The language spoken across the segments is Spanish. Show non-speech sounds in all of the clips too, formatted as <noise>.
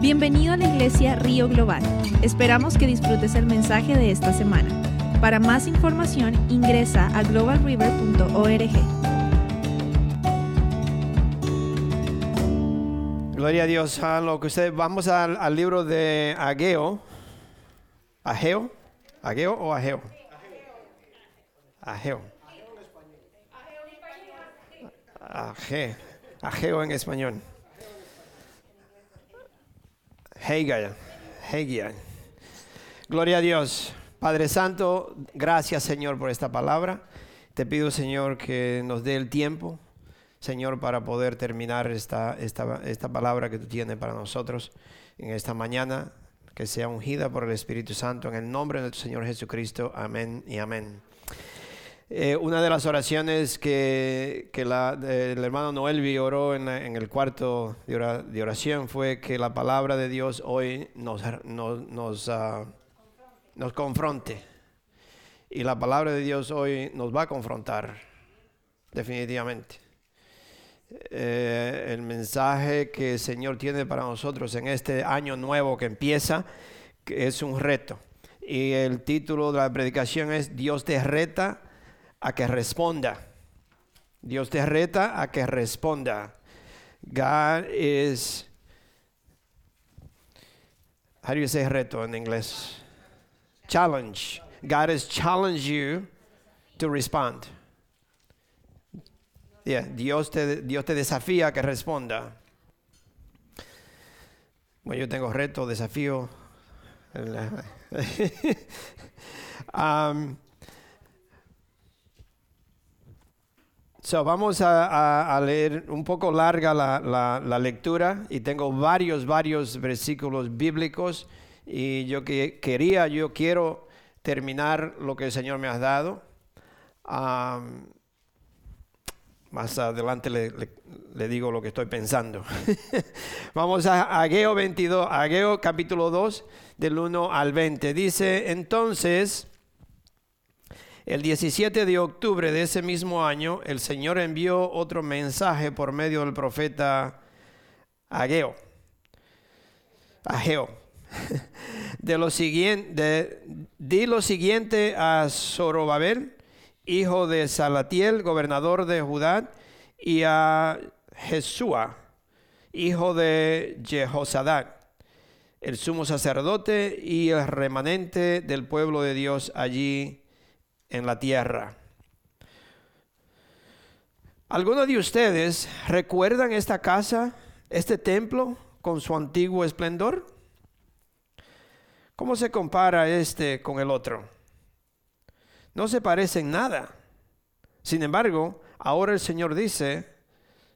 Bienvenido a la iglesia Río Global. Esperamos que disfrutes el mensaje de esta semana. Para más información ingresa a globalriver.org. Gloria a Dios. A lo que usted, vamos al, libro de Ageo. Ageo. Ageo o Ageo. Ageo. Ageo. Ageo en español. Hegel. Hegel. Gloria a Dios. Padre Santo, gracias Señor por esta palabra. Te pido Señor que nos dé el tiempo, Señor, para poder terminar esta, esta, esta palabra que tú tienes para nosotros en esta mañana, que sea ungida por el Espíritu Santo en el nombre de nuestro Señor Jesucristo. Amén y amén. Eh, una de las oraciones que, que la, el hermano Noelvi oró en, la- en el cuarto de, de oración fue que la palabra de Dios hoy nos, nos, nos, ah, nos confronte. Y la palabra de Dios hoy nos va a confrontar, definitivamente. Eh, el mensaje que el Señor tiene para nosotros en este año nuevo que empieza, que es un reto. Y el título de la predicación es Dios te reta a que responda. Dios te reta a que responda. God is, how do you say reto en inglés? Challenge. God has challenged you to respond. Yeah, Dios te, Dios te desafía a que responda. Bueno, yo tengo reto, desafío. <laughs> Um, so, vamos a, a- a leer un poco larga la, lectura y tengo varios, varios versículos bíblicos y yo que, quería, yo quiero terminar lo que el Señor me ha dado. Um, más adelante le- le digo lo que estoy pensando. <laughs> Vamos a Ageo 22, Ageo capítulo 2, del 1 al 20. Dice, entonces, el 17 de octubre de ese mismo año, el Señor envió otro mensaje por medio del profeta Ageo. Ageo. <laughs> De lo siguiente, di lo siguiente a Zorobabel, hijo de Salatiel, gobernador de Judá, y a Jesúa, hijo de Jehozadak, el sumo sacerdote y el remanente del pueblo de Dios allí en la tierra. ¿Algunos de ustedes recuerdan esta casa, este templo, con su antiguo esplendor? ¿Cómo se compara este con el otro? No se parecen nada. Sin embargo, ahora el Señor dice,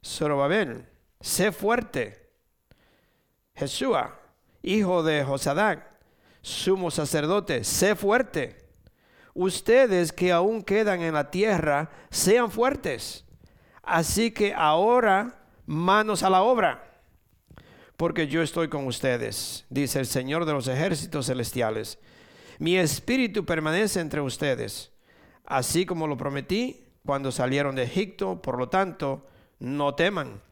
Zorobabel, sé fuerte. Jesúa, hijo de Josadac, sumo sacerdote, sé fuerte. Ustedes que aún quedan en la tierra, sean fuertes. Así que ahora, manos a la obra porque yo estoy con ustedes, dice el Señor de los ejércitos celestiales. Mi espíritu permanece entre ustedes, así como lo prometí cuando salieron de Egipto, por lo tanto, no teman.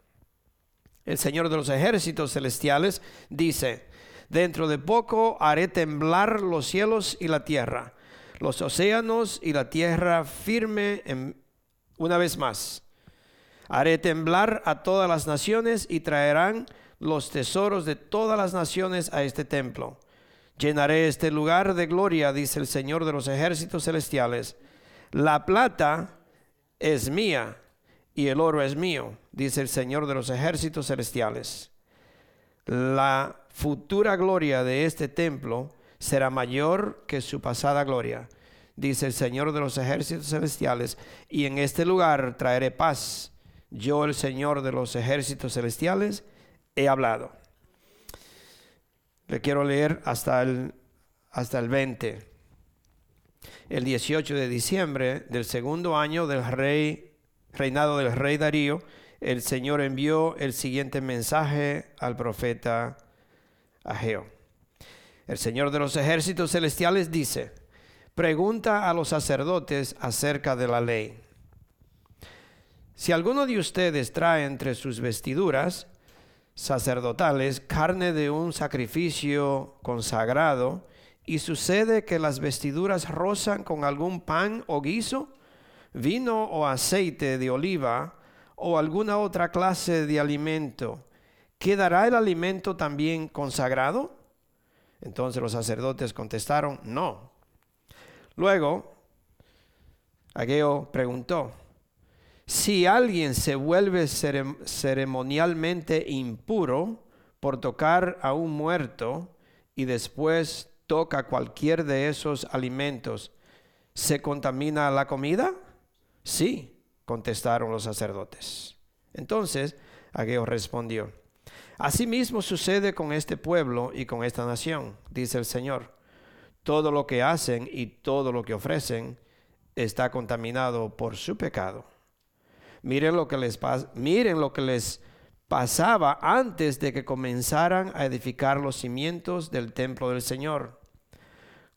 El Señor de los ejércitos celestiales dice, dentro de poco haré temblar los cielos y la tierra, los océanos y la tierra firme en- una vez más. Haré temblar a todas las naciones y traerán los tesoros de todas las naciones a este templo. Llenaré este lugar de gloria, dice el Señor de los ejércitos celestiales. La plata es mía y el oro es mío, dice el Señor de los ejércitos celestiales. La futura gloria de este templo será mayor que su pasada gloria, dice el Señor de los ejércitos celestiales, y en este lugar traeré paz. Yo, el Señor de los ejércitos celestiales, he hablado. Le quiero leer hasta el, hasta el 20. El 18 de diciembre del segundo año del rey, reinado del rey Darío, el Señor envió el siguiente mensaje al profeta Ageo. El Señor de los ejércitos celestiales dice, pregunta a los sacerdotes acerca de la ley. Si alguno de ustedes trae entre sus vestiduras sacerdotales carne de un sacrificio consagrado y sucede que las vestiduras rozan con algún pan o guiso, vino o aceite de oliva o alguna otra clase de alimento, ¿quedará el alimento también consagrado? Entonces los sacerdotes contestaron, no. Luego, Ageo preguntó, si alguien se vuelve ceremonialmente impuro por tocar a un muerto y después toca cualquier de esos alimentos, ¿se contamina la comida? Sí, contestaron los sacerdotes. Entonces Ageo respondió, Asimismo sucede con este pueblo y con esta nación, dice el Señor. Todo lo que hacen y todo lo que ofrecen está contaminado por su pecado. Miren lo que les, pasaba antes de que comenzaran a edificar los cimientos del templo del Señor.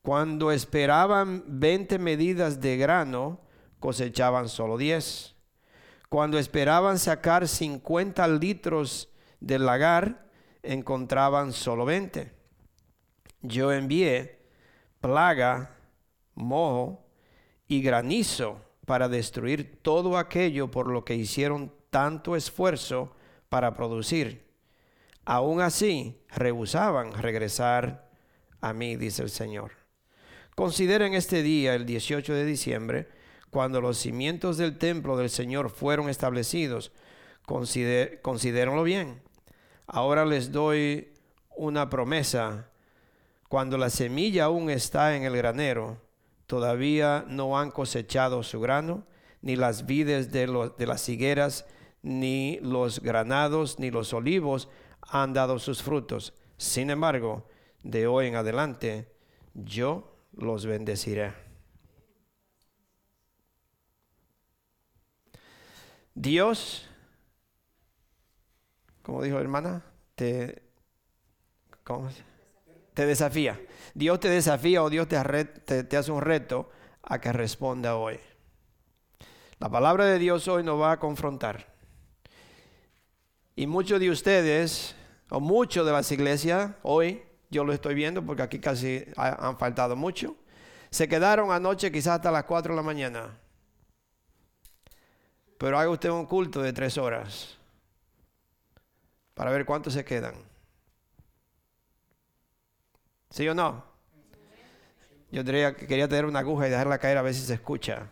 Cuando esperaban 20 medidas de grano, cosechaban solo 10. Cuando esperaban sacar 50 litros del lagar, encontraban solo 20. Yo envié plaga, mojo y granizo para destruir todo aquello por lo que hicieron tanto esfuerzo para producir. Aún así, rehusaban regresar a mí, dice el Señor. Consideren este día, el 18 de diciembre, cuando los cimientos del templo del Señor fueron establecidos. Consider, considérenlo bien. Ahora les doy una promesa. Cuando la semilla aún está en el granero, todavía no han cosechado su grano, ni las vides de, de las higueras, ni los granados, ni los olivos han dado sus frutos. Sin embargo, de hoy en adelante, yo los bendeciré. Dios, como dijo hermana, te, desafía. Dios te desafía o Dios te, te, hace un reto a que responda hoy. La palabra de Dios hoy nos va a confrontar. Y muchos de ustedes, o muchos de las iglesias, hoy, yo lo estoy viendo porque aquí casi han faltado mucho, se quedaron anoche quizás hasta las 4 de la mañana. Pero haga usted un culto de tres horas para ver cuántos se quedan. ¿Sí o no? Yo diría que quería tener una aguja y dejarla caer a ver si se escucha.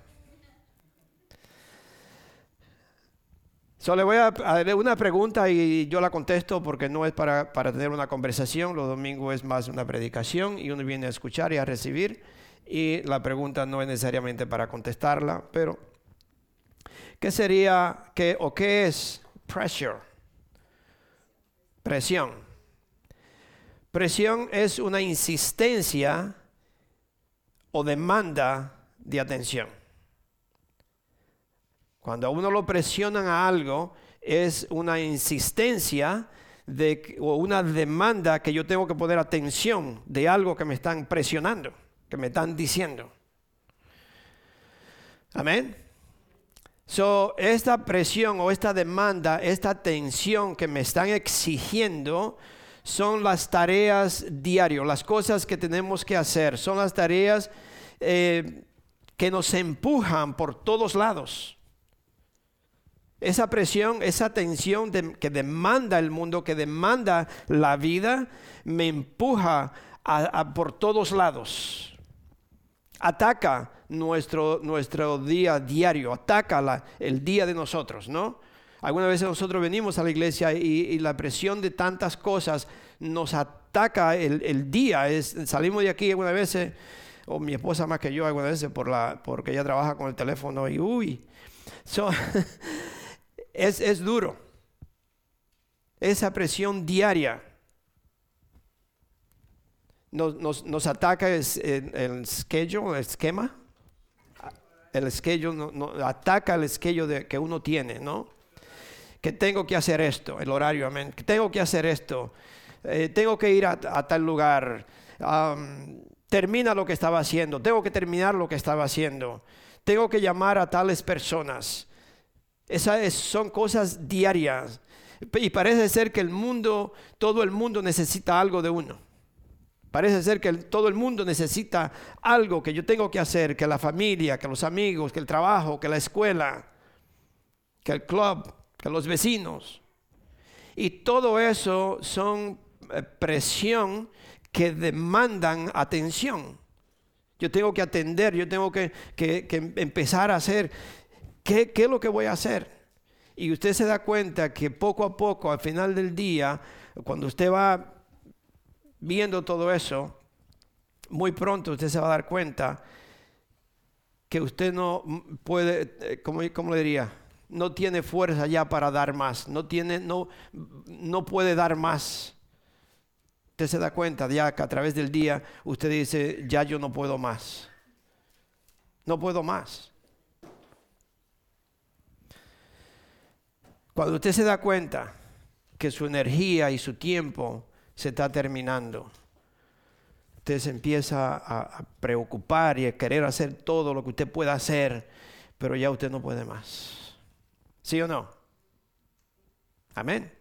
So, le voy a hacer una pregunta y yo la contesto porque no es para, para, tener una conversación. Los domingos es más una predicación y uno viene a escuchar y a recibir. Y la pregunta no es necesariamente para contestarla, pero ¿qué sería qué, o qué es pressure? Presión. Presión es una insistencia o demanda de atención. Cuando a uno lo presionan a algo, es una insistencia de, o una demanda que yo tengo que poner atención de algo que me están presionando, que me están diciendo. Amén. So, esta presión o esta demanda, esta tensión que me están exigiendo, son las tareas diarias, las cosas que tenemos que hacer, son las tareas eh, que nos empujan por todos lados. Esa presión, esa tensión que demanda el mundo, que demanda la vida, me empuja por todos lados. Ataca nuestro, nuestro día diario, ataca el día de nosotros, ¿no? Algunas veces nosotros venimos a la iglesia y, la presión de tantas cosas nos ataca el, día. Es, salimos de aquí algunas veces, o mi esposa más que yo algunas veces, por la, porque ella trabaja con el teléfono y uy. <laughs> es, es duro. Esa presión diaria nos, nos, ataca el, el, el esquema. El schedule no, ataca el schedule que uno tiene, ¿no? que tengo que hacer esto, el horario, amén, que tengo que hacer esto, eh, tengo que ir a, tal lugar, termina lo que estaba haciendo, tengo que terminar lo que estaba haciendo, tengo que llamar a tales personas. Esas son cosas diarias. Y parece ser que el mundo, todo el mundo necesita algo de uno. Parece ser que todo el mundo necesita algo que yo tengo que hacer, que la familia, que los amigos, que el trabajo, que la escuela, que el club, que los vecinos. Y todo eso son eh, presión que demandan atención. Yo tengo que atender, yo tengo que, empezar a hacer, ¿qué, ¿qué es lo que voy a hacer? Y usted se da cuenta que poco a poco, al final del día, cuando usted va viendo todo eso, muy pronto usted se va a dar cuenta que usted no puede, eh, ¿cómo, le diría? No tiene fuerza ya para dar más, no, tiene, no, no puede dar más. Usted se da cuenta ya que a través del día usted dice, ya yo no puedo más. No puedo más. Cuando usted se da cuenta que su energía y su tiempo se está terminando, usted se empieza a, preocupar y a querer hacer todo lo que usted pueda hacer, pero ya usted no puede más. ¿Sí o no? Amén.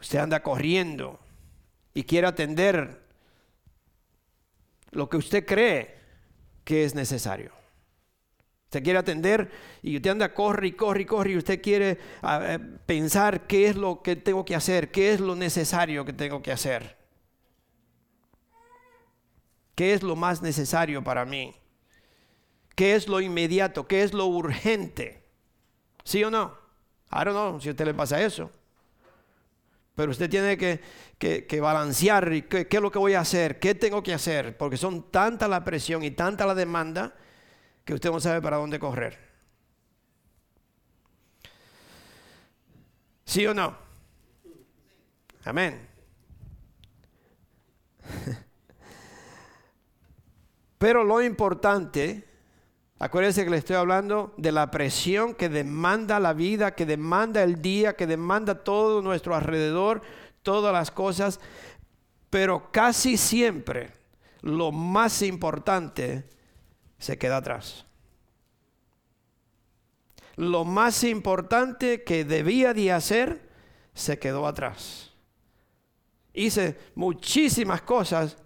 Usted anda corriendo y quiere atender lo que usted cree que es necesario. Usted quiere atender y usted anda, corre y corre y corre y usted quiere ah, eh, pensar qué es lo que tengo que hacer, qué es lo necesario que tengo que hacer. ¿Qué es lo más necesario para mí? ¿Qué es lo inmediato? ¿Qué es lo urgente? ¿Sí o no? I don't know si a usted le pasa eso. Pero usted tiene que, que, balancear qué, qué es lo que voy a hacer, qué tengo que hacer, porque son tanta la presión y tanta la demanda que usted no sabe para dónde correr. ¿Sí o no? Amén. <laughs> Pero lo importante, acuérdense que le estoy hablando de la presión que demanda la vida, que demanda el día, que demanda todo nuestro alrededor, todas las cosas, pero casi siempre lo más importante se queda atrás. Lo más importante que debía de hacer se quedó atrás. Hice muchísimas cosas,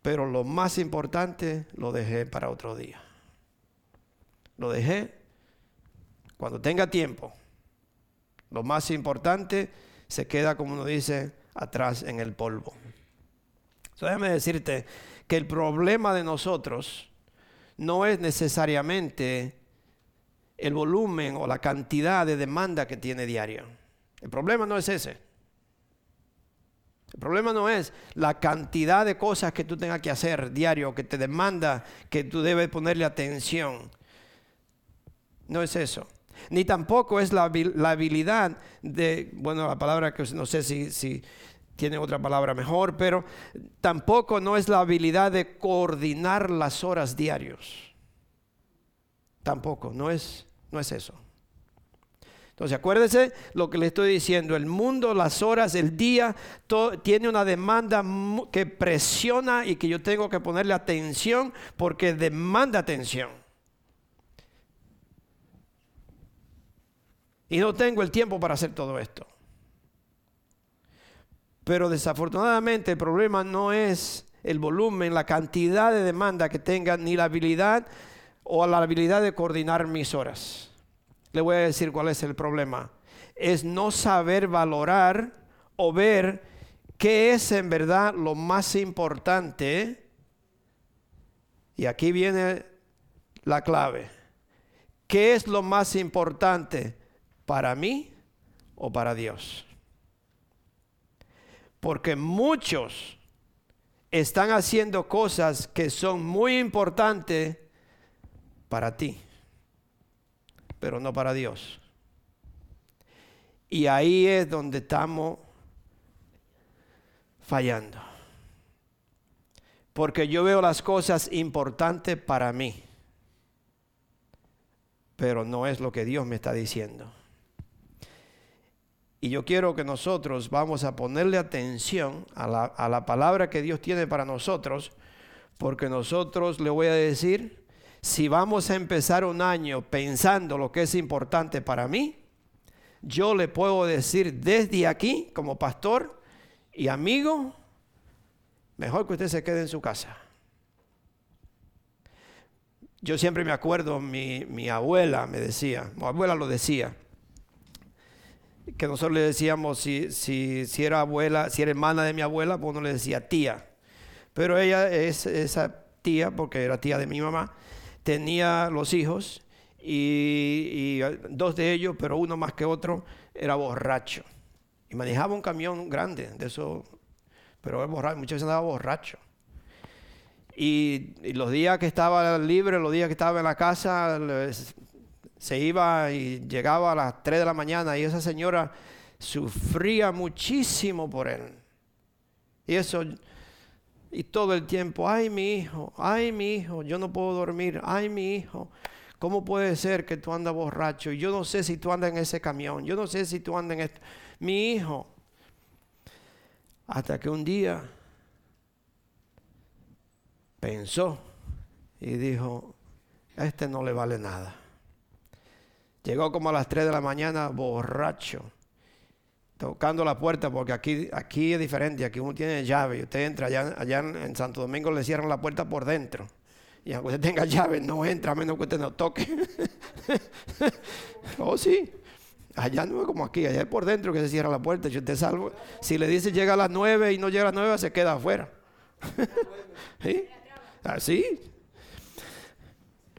pero lo más importante lo dejé para otro día. Lo dejé cuando tenga tiempo. Lo más importante se queda, como uno dice, atrás en el polvo. déjame decirte que el problema de nosotros no es necesariamente el volumen o la cantidad de demanda que tiene diario. El problema no es ese. El problema no es la cantidad de cosas que tú tengas que hacer diario, que te demanda, que tú debes ponerle atención. No es eso. Ni tampoco es la, habilidad de, bueno, la palabra que no sé si, si tiene otra palabra mejor, pero tampoco no es la habilidad de coordinar las horas diarios. Tampoco, no es, no es eso. Entonces acuérdese lo que le estoy diciendo, el mundo, las horas, el día, tiene una demanda que presiona y que yo tengo que ponerle atención porque demanda atención. Y no tengo el tiempo para hacer todo esto. Pero desafortunadamente el problema no es el volumen, la cantidad de demanda que tenga, ni la habilidad o la habilidad de coordinar mis horas. Le voy a decir cuál es el problema. Es no saber valorar o ver qué es en verdad lo más importante. Y aquí viene la clave. ¿Qué es lo más importante para mí o para Dios? Porque muchos están haciendo cosas que son muy importantes para ti, pero no para Dios. Y ahí es donde estamos fallando. Porque yo veo las cosas importantes para mí, pero no es lo que Dios me está diciendo. Y yo quiero que nosotros vamos a ponerle atención a la, palabra que Dios tiene para nosotros, porque nosotros le voy a decir, si vamos a empezar un año pensando lo que es importante para mí, yo le puedo decir desde aquí, como pastor y amigo, mejor que usted se quede en su casa. Yo siempre me acuerdo, mi, mi abuela me decía, mi abuela lo decía, que nosotros le decíamos, si, si, era abuela, si era hermana de mi abuela, pues uno le decía tía. Pero ella es esa tía, porque era tía de mi mamá, tenía los hijos y, dos de ellos, pero uno más que otro, era borracho. Y manejaba un camión grande, de eso, pero era borracho, muchas veces andaba borracho. Y, los días que estaba libre, los días que estaba en la casa, se iba y llegaba a las 3 de la mañana y esa señora sufría muchísimo por él. Y eso, y todo el tiempo, ay mi hijo, ay mi hijo, yo no puedo dormir, ay mi hijo. ¿Cómo puede ser que tú andas borracho? Yo no sé si tú andas en ese camión. Yo no sé si tú andas en esto. Mi hijo. Hasta que un día pensó y dijo, este no le vale nada. Llegó como a las 3 de la mañana borracho, tocando la puerta, porque aquí, aquí es diferente, aquí uno tiene llave y usted entra allá, allá en Santo Domingo le cierran la puerta por dentro. Y aunque usted tenga llave, no entra a menos que usted no toque. <laughs> oh, sí. Allá no es como aquí, allá es por dentro que se cierra la puerta. Si usted salvo, si le dice llega a las nueve y no llega a las nueve, se queda afuera. <laughs> ¿Sí? Así.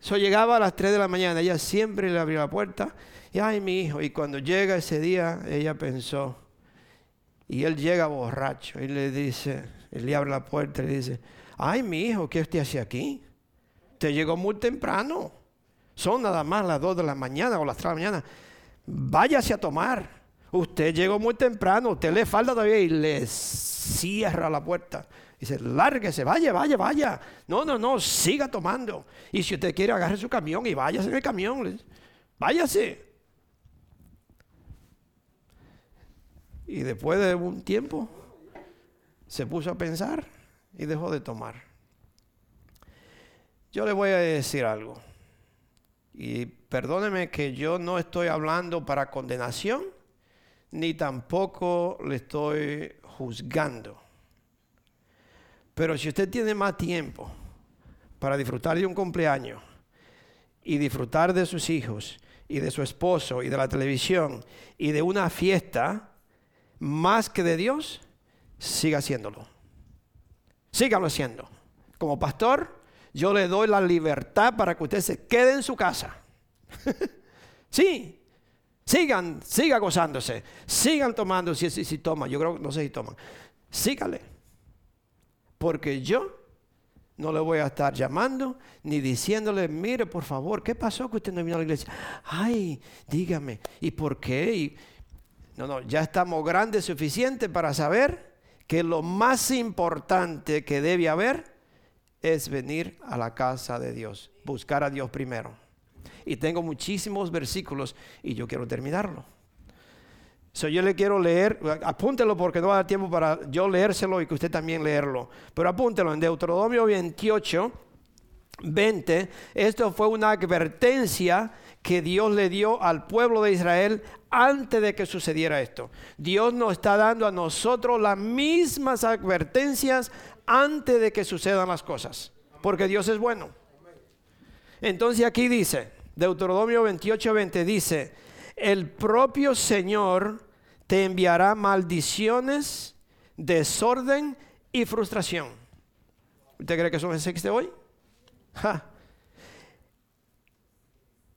Eso llegaba a las 3 de la mañana, ella siempre le abría la puerta. Y ay, mi hijo. Y cuando llega ese día, ella pensó. Y él llega borracho y le dice, él le abre la puerta y le dice, ay, mi hijo, ¿qué usted hace aquí? Usted llegó muy temprano. Son nada más las 2 de la mañana o las 3 de la mañana. Váyase a tomar. Usted llegó muy temprano. Usted le falta todavía y le cierra la puerta. Dice, lárguese, vaya, vaya, vaya. No, no, no, siga tomando. Y si usted quiere, agarre su camión y váyase en el camión. Váyase. Y después de un tiempo, se puso a pensar y dejó de tomar. Yo le voy a decir algo. Y perdóneme que yo no estoy hablando para condenación, ni tampoco le estoy juzgando. Pero si usted tiene más tiempo para disfrutar de un cumpleaños y disfrutar de sus hijos y de su esposo y de la televisión y de una fiesta más que de Dios, siga haciéndolo. Sígalo haciendo. Como pastor, yo le doy la libertad para que usted se quede en su casa. <laughs> sí, sigan, siga gozándose, sigan tomando, si, si, si toman, yo creo, no sé si toman, sígale. Porque yo no le voy a estar llamando ni diciéndole, mire por favor, ¿qué pasó que usted no vino a la iglesia? Ay, dígame, ¿y por qué? no, no, ya estamos grandes suficiente para saber que lo más importante que debe haber es venir a la casa de Dios, buscar a Dios primero. Y tengo muchísimos versículos y yo quiero terminarlo. So, yo le quiero leer, apúntelo porque no va a dar tiempo para yo leérselo y que usted también leerlo. Pero apúntelo en Deuteronomio 28, 20. Esto fue una advertencia que Dios le dio al pueblo de Israel antes de que sucediera esto. Dios nos está dando a nosotros las mismas advertencias antes de que sucedan las cosas, porque Dios es bueno. Entonces aquí dice, Deuteronomio 28, 20 dice, el propio Señor te enviará maldiciones, desorden y frustración. ¿Usted cree que eso existe hoy?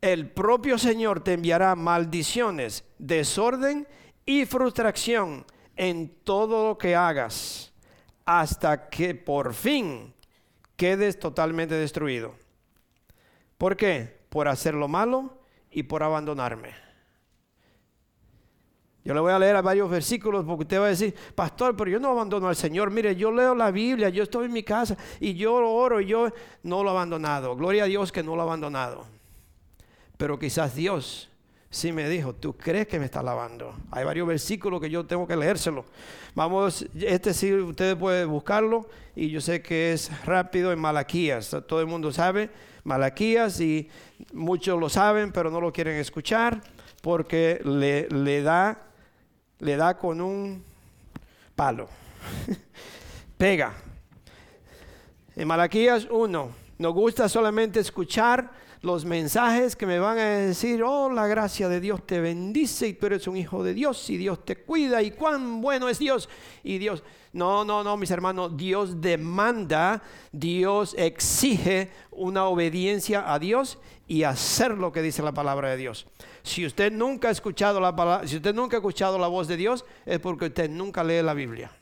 El propio Señor te enviará maldiciones, desorden y frustración en todo lo que hagas hasta que por fin quedes totalmente destruido. ¿Por qué? Por hacer lo malo y por abandonarme. Yo le voy a leer a varios versículos porque usted va a decir, pastor, pero yo no abandono al Señor. Mire, yo leo la Biblia, yo estoy en mi casa y yo oro y yo no lo he abandonado. Gloria a Dios que no lo he abandonado. Pero quizás Dios sí me dijo, ¿tú crees que me está lavando? Hay varios versículos que yo tengo que leérselo. Vamos, este sí, ustedes pueden buscarlo y yo sé que es rápido en Malaquías. Todo el mundo sabe Malaquías y muchos lo saben, pero no lo quieren escuchar. porque le, le da, le da con un palo. <laughs> Pega. En Malaquías 1, nos gusta solamente escuchar los mensajes que me van a decir, oh, la gracia de Dios te bendice y tú eres un hijo de Dios y Dios te cuida y cuán bueno es Dios. Y Dios, no, no, no, mis hermanos, Dios demanda, Dios exige una obediencia a Dios y hacer lo que dice la palabra de Dios. Si usted nunca ha escuchado la palabra, si usted nunca ha escuchado la voz de Dios, es porque usted nunca lee la Biblia.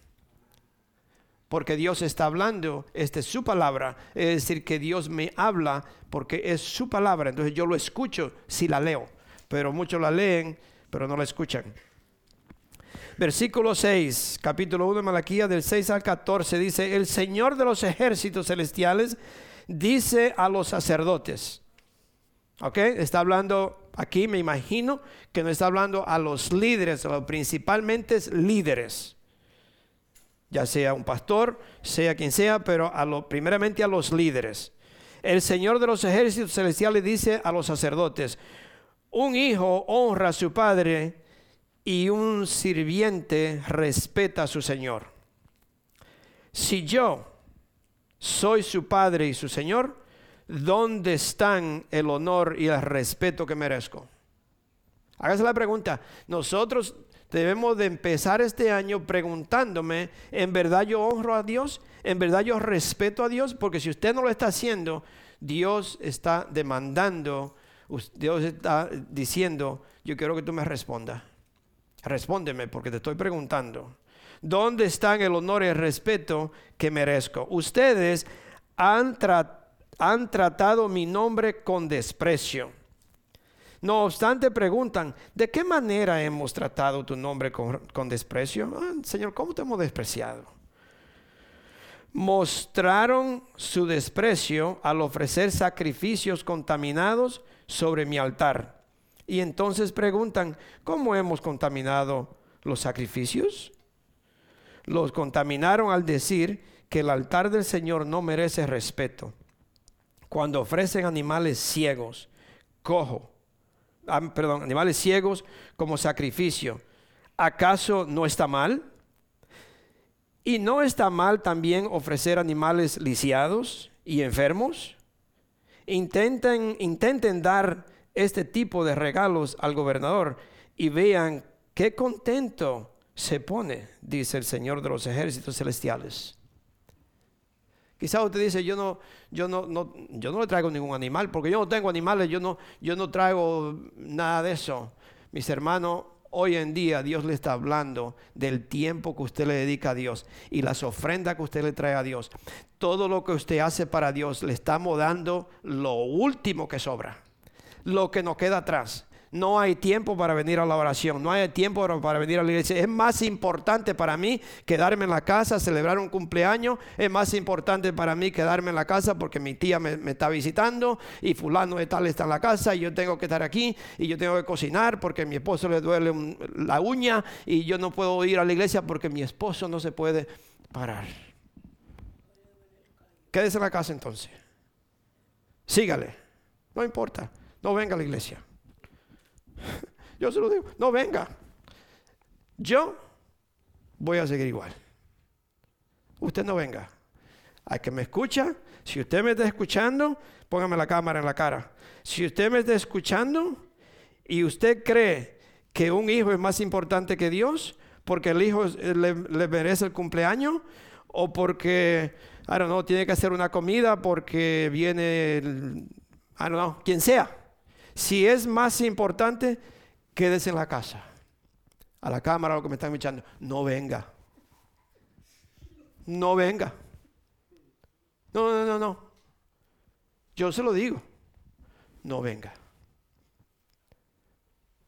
Porque Dios está hablando, esta es su palabra, es decir, que Dios me habla porque es su palabra, entonces yo lo escucho si la leo, pero muchos la leen, pero no la escuchan. Versículo 6, capítulo 1 de Malaquía, del 6 al 14, dice, el Señor de los ejércitos celestiales dice a los sacerdotes, ¿ok? Está hablando aquí, me imagino, que no está hablando a los líderes, principalmente líderes ya sea un pastor, sea quien sea, pero a lo, primeramente a los líderes. El Señor de los ejércitos celestiales dice a los sacerdotes, un hijo honra a su padre y un sirviente respeta a su Señor. Si yo soy su padre y su Señor, ¿dónde están el honor y el respeto que merezco? Hágase la pregunta, nosotros debemos de empezar este año preguntándome, ¿en verdad yo honro a Dios? ¿En verdad yo respeto a Dios? Porque si usted no lo está haciendo, Dios está demandando, Dios está diciendo, yo quiero que tú me respondas. Respóndeme porque te estoy preguntando. ¿Dónde están el honor y el respeto que merezco? Ustedes han, han tratado mi nombre con desprecio no obstante, preguntan, ¿de qué manera hemos tratado tu nombre con, desprecio? Ah, Señor, ¿cómo te hemos despreciado? Mostraron su desprecio al ofrecer sacrificios contaminados sobre mi altar. Y entonces preguntan, ¿cómo hemos contaminado los sacrificios? Los contaminaron al decir que el altar del Señor no merece respeto. Cuando ofrecen animales ciegos, cojo, perdón, animales ciegos como sacrificio. ¿Acaso no está mal? ¿Y no está mal también ofrecer animales lisiados y enfermos? Intenten, intenten dar este tipo de regalos al gobernador y vean qué contento se pone, dice el Señor de los ejércitos celestiales. Quizás usted dice, yo no, yo no, yo no le traigo ningún animal, porque yo no tengo animales, yo no, yo no traigo nada de eso. Mis hermanos, hoy en día Dios le está hablando del tiempo que usted le dedica a Dios y las ofrendas que usted le trae a Dios. Todo lo que usted hace para Dios le estamos dando lo último que sobra, lo que nos queda atrás no hay tiempo para venir a la oración, no hay tiempo para venir a la iglesia. Es más importante para mí quedarme en la casa, celebrar un cumpleaños. Es más importante para mí quedarme en la casa porque mi tía me, está visitando y fulano de tal está en la casa y yo tengo que estar aquí y yo tengo que cocinar porque a mi esposo le duele la uña y yo no puedo ir a la iglesia porque mi esposo no se puede parar. Quédese en la casa entonces. Sígale. No importa. No venga a la iglesia. Yo se lo digo, no venga. Yo voy a seguir igual. Usted no venga. Hay que me escucha, si usted me está escuchando, póngame la cámara en la cara. Si usted me está escuchando y usted cree que un hijo es más importante que Dios, porque el hijo le, merece el cumpleaños, o porque, I don't know, tiene que hacer una comida porque viene, el, I don't know, quien sea. Si es más importante, quédese en la casa. A la cámara, lo que me están escuchando, no venga. No venga. No, no, no, no. Yo se lo digo. No venga.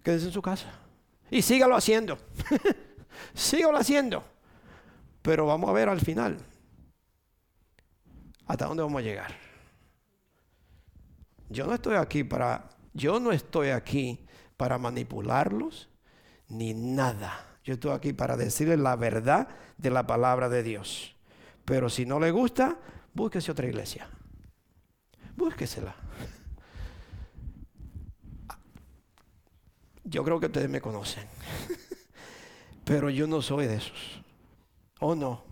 Quédese en su casa. Y sígalo haciendo. <laughs> sígalo haciendo. Pero vamos a ver al final. ¿Hasta dónde vamos a llegar? Yo no estoy aquí para yo no estoy aquí para manipularlos ni nada. Yo estoy aquí para decirles la verdad de la palabra de Dios. Pero si no le gusta, búsquese otra iglesia. Búsquesela. Yo creo que ustedes me conocen. <laughs> Pero yo no soy de esos. ¿O no?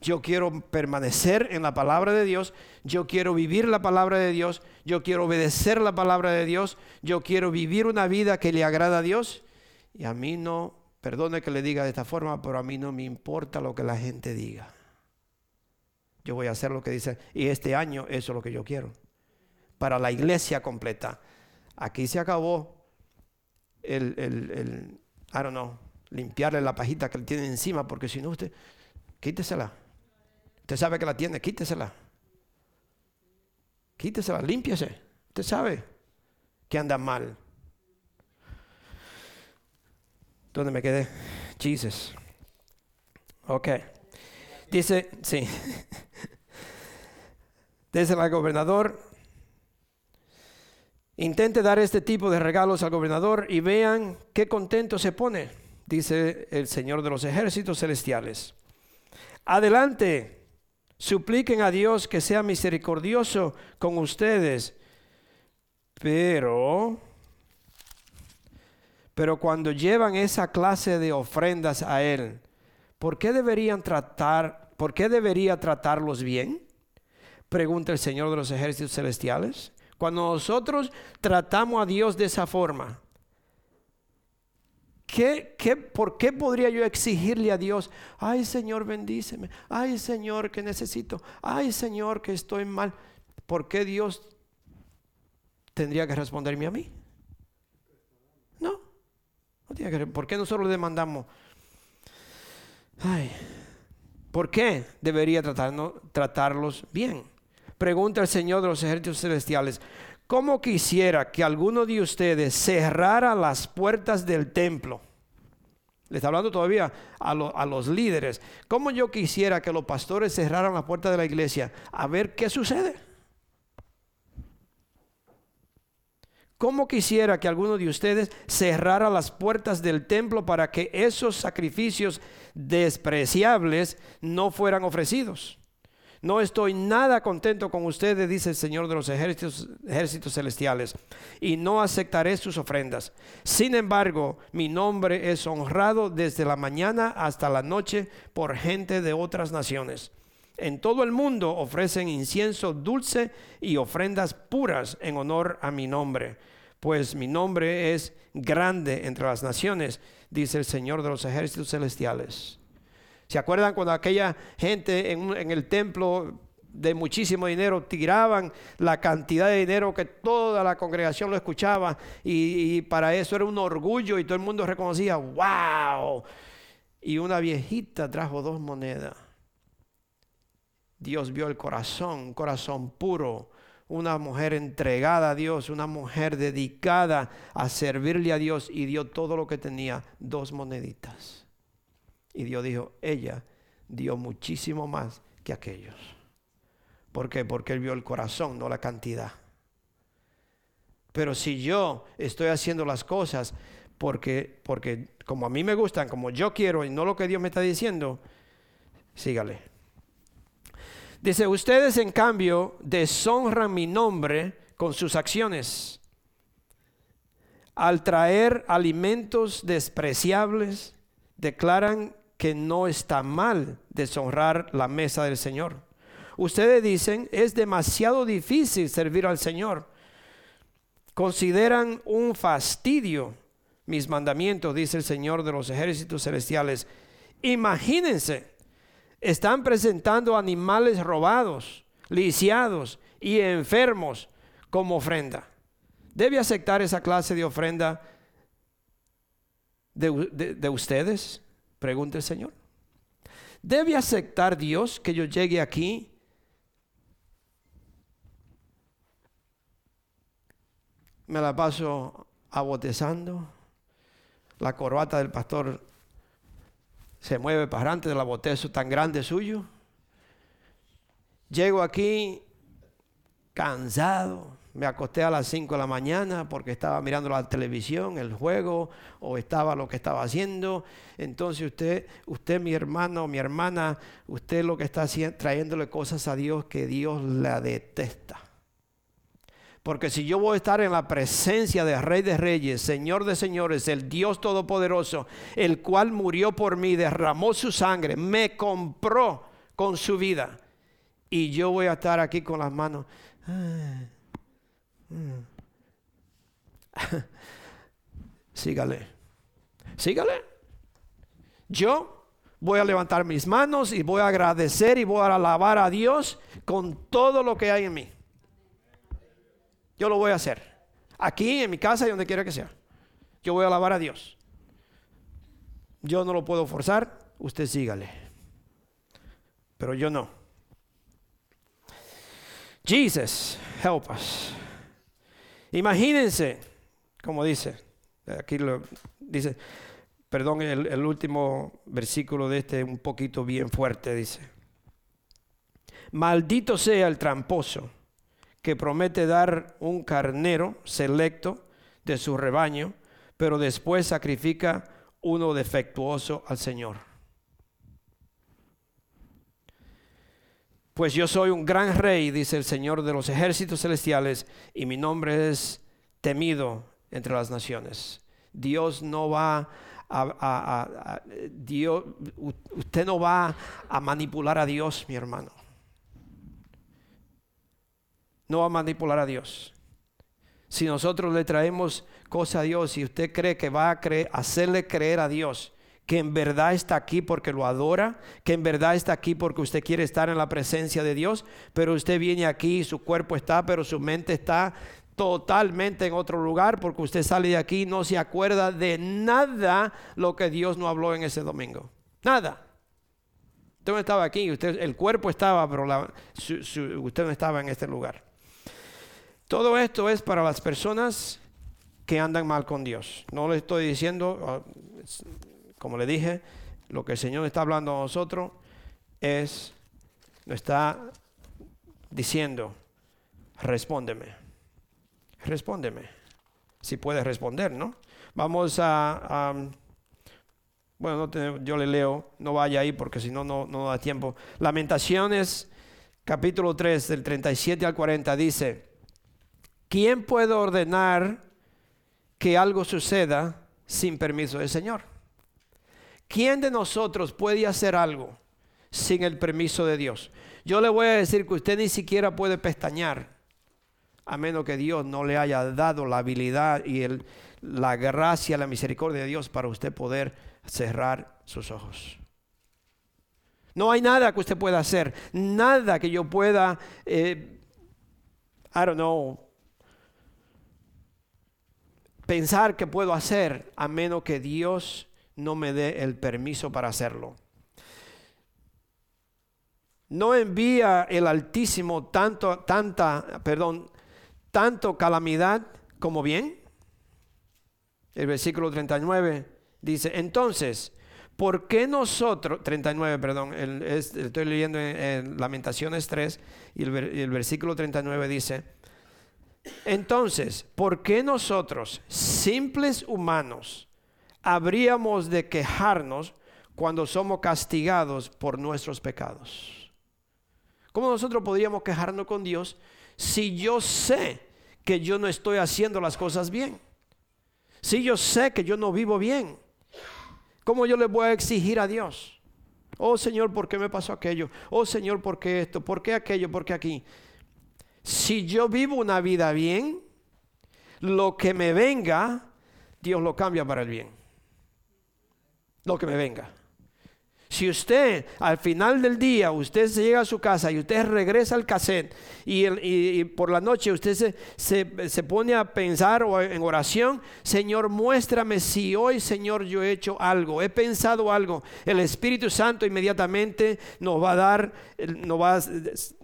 Yo quiero permanecer en la palabra de Dios. Yo quiero vivir la palabra de Dios. Yo quiero obedecer la palabra de Dios. Yo quiero vivir una vida que le agrada a Dios. Y a mí no, perdone que le diga de esta forma, pero a mí no me importa lo que la gente diga. Yo voy a hacer lo que dice. Y este año eso es lo que yo quiero. Para la iglesia completa. Aquí se acabó el, el, el I don't know, limpiarle la pajita que le tiene encima, porque si no usted, quítesela. Usted sabe que la tiene, quítesela. Quítesela, límpiese. Usted sabe que anda mal. ¿Dónde me quedé? Jesus. Ok. Dice, sí. <laughs> Dice el gobernador, intente dar este tipo de regalos al gobernador y vean qué contento se pone, dice el Señor de los ejércitos celestiales. Adelante, supliquen a Dios que sea misericordioso con ustedes, pero pero cuando llevan esa clase de ofrendas a Él, ¿por qué deberían tratar, por qué debería tratarlos bien? Pregunta el Señor de los ejércitos celestiales. Cuando nosotros tratamos a Dios de esa forma, ¿qué, qué, por qué podría yo exigirle a Dios, ay Señor, bendíceme, ay Señor, que necesito, ay Señor, que estoy mal? ¿Por qué Dios tendría que responderme a mí? ¿Por qué nosotros le demandamos? Ay, ¿por qué debería tratarlos bien? Pregunta el Señor de los ejércitos celestiales. ¿Cómo quisiera que alguno de ustedes cerrara las puertas del templo? Le está hablando todavía a, a, los líderes. ¿Cómo yo quisiera que los pastores cerraran la puerta de la iglesia a ver qué sucede? ¿Cómo quisiera que alguno de ustedes cerrara las puertas del templo para que esos sacrificios despreciables no fueran ofrecidos? No estoy nada contento con ustedes, dice el Señor de los ejércitos, ejércitos, celestiales, y no aceptaré sus ofrendas. Sin embargo, mi nombre es honrado desde la mañana hasta la noche por gente de otras naciones. En todo el mundo ofrecen incienso dulce y ofrendas puras en honor a mi nombre pues mi nombre es grande entre las naciones, dice el Señor de los ejércitos celestiales. ¿Se acuerdan cuando aquella gente en, el templo de muchísimo dinero tiraban la cantidad de dinero que toda la congregación lo escuchaba y, y para eso era un orgullo y todo el mundo reconocía, wow. Y una viejita trajo dos monedas. Dios vio el corazón, un corazón puro, una mujer entregada a Dios, una mujer dedicada a servirle a Dios y dio todo lo que tenía, dos moneditas. Y Dios dijo, ella dio muchísimo más que aquellos. ¿Por qué? Porque Él vio el corazón, no la cantidad. Pero si yo estoy haciendo las cosas porque, porque como a mí me gustan, como yo quiero y no lo que Dios me está diciendo, sígale. Dice, ustedes en cambio deshonran mi nombre con sus acciones. Al traer alimentos despreciables, declaran que no está mal deshonrar la mesa del Señor. Ustedes dicen, es demasiado difícil servir al Señor. Consideran un fastidio mis mandamientos, dice el Señor de los ejércitos celestiales. Imagínense están presentando animales robados, lisiados y enfermos como ofrenda. ¿Debe aceptar esa clase de ofrenda de, ustedes? Pregunta el Señor. ¿Debe aceptar Dios que yo llegue aquí me la paso abotezando, la corbata del pastor se mueve para adelante de la botezo tan grande suyo. Llego aquí cansado, me acosté a las 5 de la mañana porque estaba mirando la televisión, el juego, o estaba lo que estaba haciendo. Entonces usted, usted mi hermano, mi hermana, usted lo que está haciendo, trayéndole cosas a Dios que Dios la detesta. Porque si yo voy a estar en la presencia del Rey de Reyes, Señor de Señores, el Dios Todopoderoso, el cual murió por mí, derramó su sangre, me compró con su vida. Y yo voy a estar aquí con las manos. <laughs> Sígale. Sígale. Yo voy a levantar mis manos y voy a agradecer y voy a alabar a Dios con todo lo que hay en mí. Yo lo voy a hacer. Aquí, en mi casa y donde quiera que sea. Yo voy a alabar a Dios. Yo no lo puedo forzar, usted sígale. Pero yo no. Jesus, help us. Imagínense, como dice, aquí lo dice, perdón, el, último versículo de este un poquito bien fuerte, dice. Maldito sea el tramposo que promete dar un carnero selecto de su rebaño, pero después sacrifica uno defectuoso al Señor. Pues yo soy un gran rey, dice el Señor de los ejércitos celestiales, y mi nombre es temido entre las naciones. Dios no va a, Dios, usted no va a manipular a Dios, mi hermano no va a manipular a Dios. Si nosotros le traemos cosas a Dios y usted cree que va a hacerle creer a Dios que en verdad está aquí porque lo adora, que en verdad está aquí porque usted quiere estar en la presencia de Dios, pero usted viene aquí, su cuerpo está, pero su mente está totalmente en otro lugar porque usted sale de aquí y no se acuerda de nada lo que Dios no habló en ese domingo. Nada. Usted no estaba aquí, usted, el cuerpo estaba, pero usted no estaba en este lugar. Todo esto es para las personas que andan mal con Dios. No le estoy diciendo, ah, como le dije, lo que el Señor está hablando a nosotros es, nos está diciendo, respóndeme, respóndeme, si puedes responder, ¿no? Vamos a, bueno, yo le leo, no vaya ahí porque si no, no da tiempo. Lamentaciones, capítulo 3, del 37 al 40, dice, ¿quién puede ordenar que algo suceda sin permiso del Señor? ¿Quién de nosotros puede hacer algo sin el permiso de Dios? Yo le voy a decir que usted ni siquiera puede pestañear a menos que Dios no le haya dado la habilidad y la gracia, la misericordia de Dios para usted poder cerrar sus ojos. No hay nada que usted pueda hacer, nada que yo pueda, eh, I don't know, pensar que puedo hacer a menos que Dios no me dé el permiso para hacerlo. No envía el Altísimo tanto, tanta, perdón, tanto calamidad como bien. El versículo 39 dice, entonces, ¿por qué nosotros, 39, perdón, estoy leyendo en, Lamentaciones 3 y el, el versículo 39 dice, entonces, ¿por qué nosotros, simples humanos, habríamos de quejarnos cuando somos castigados por nuestros pecados? ¿Cómo nosotros podríamos quejarnos con Dios si yo sé que yo no estoy haciendo las cosas bien? Si yo sé que yo no vivo bien, ¿cómo yo le voy a exigir a Dios? Oh Señor, ¿por qué me pasó aquello? Oh Señor, ¿por qué esto? ¿Por qué aquello? ¿Por qué aquí? si yo vivo una vida bien, lo que me venga, Dios lo cambia para el bien. Lo que me venga. Si usted al final del día, usted se llega a su casa y usted regresa al cassette y, por la noche usted se, se, pone a pensar o en oración, Señor, muéstrame si hoy, Señor, yo he hecho algo, he pensado algo. El Espíritu Santo inmediatamente nos va a dar, nos va a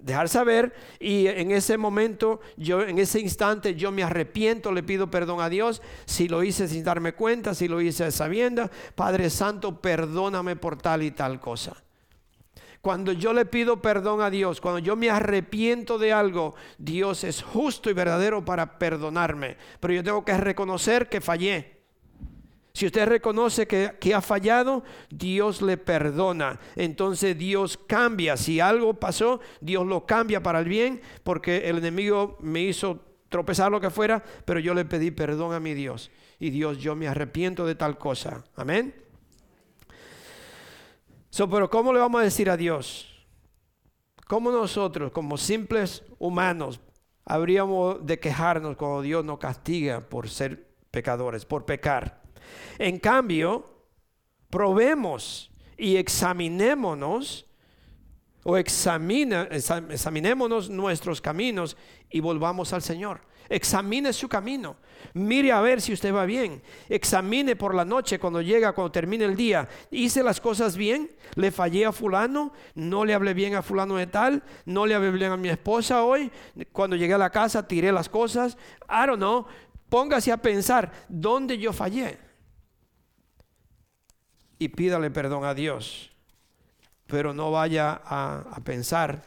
dejar saber y en ese momento, yo en ese instante yo me arrepiento, le pido perdón a Dios si lo hice sin darme cuenta, si lo hice sabiendo, Padre Santo, perdóname por tal y tal cosa. Cuando yo le pido perdón a Dios, cuando yo me arrepiento de algo, Dios es justo y verdadero para perdonarme. Pero yo tengo que reconocer que fallé. Si usted reconoce que, que, ha fallado, Dios le perdona. Entonces Dios cambia. Si algo pasó, Dios lo cambia para el bien, porque el enemigo me hizo tropezar lo que fuera, pero yo le pedí perdón a mi Dios. Y Dios, yo me arrepiento de tal cosa. Amén. So, pero ¿cómo le vamos a decir a Dios? ¿Cómo nosotros, como simples humanos, habríamos de quejarnos cuando Dios nos castiga por ser pecadores, por pecar? En cambio, probemos y examinémonos o examina, examinémonos nuestros caminos y volvamos al Señor. Examine su camino. Mire a ver si usted va bien. Examine por la noche cuando llega, cuando termine el día. ¿Hice las cosas bien? ¿Le fallé a fulano? ¿No le hablé bien a fulano de tal? ¿No le hablé bien a mi esposa hoy? Cuando llegué a la casa tiré las cosas. I don't know. Póngase a pensar, ¿dónde yo fallé? Y pídale perdón a Dios pero no vaya a, pensar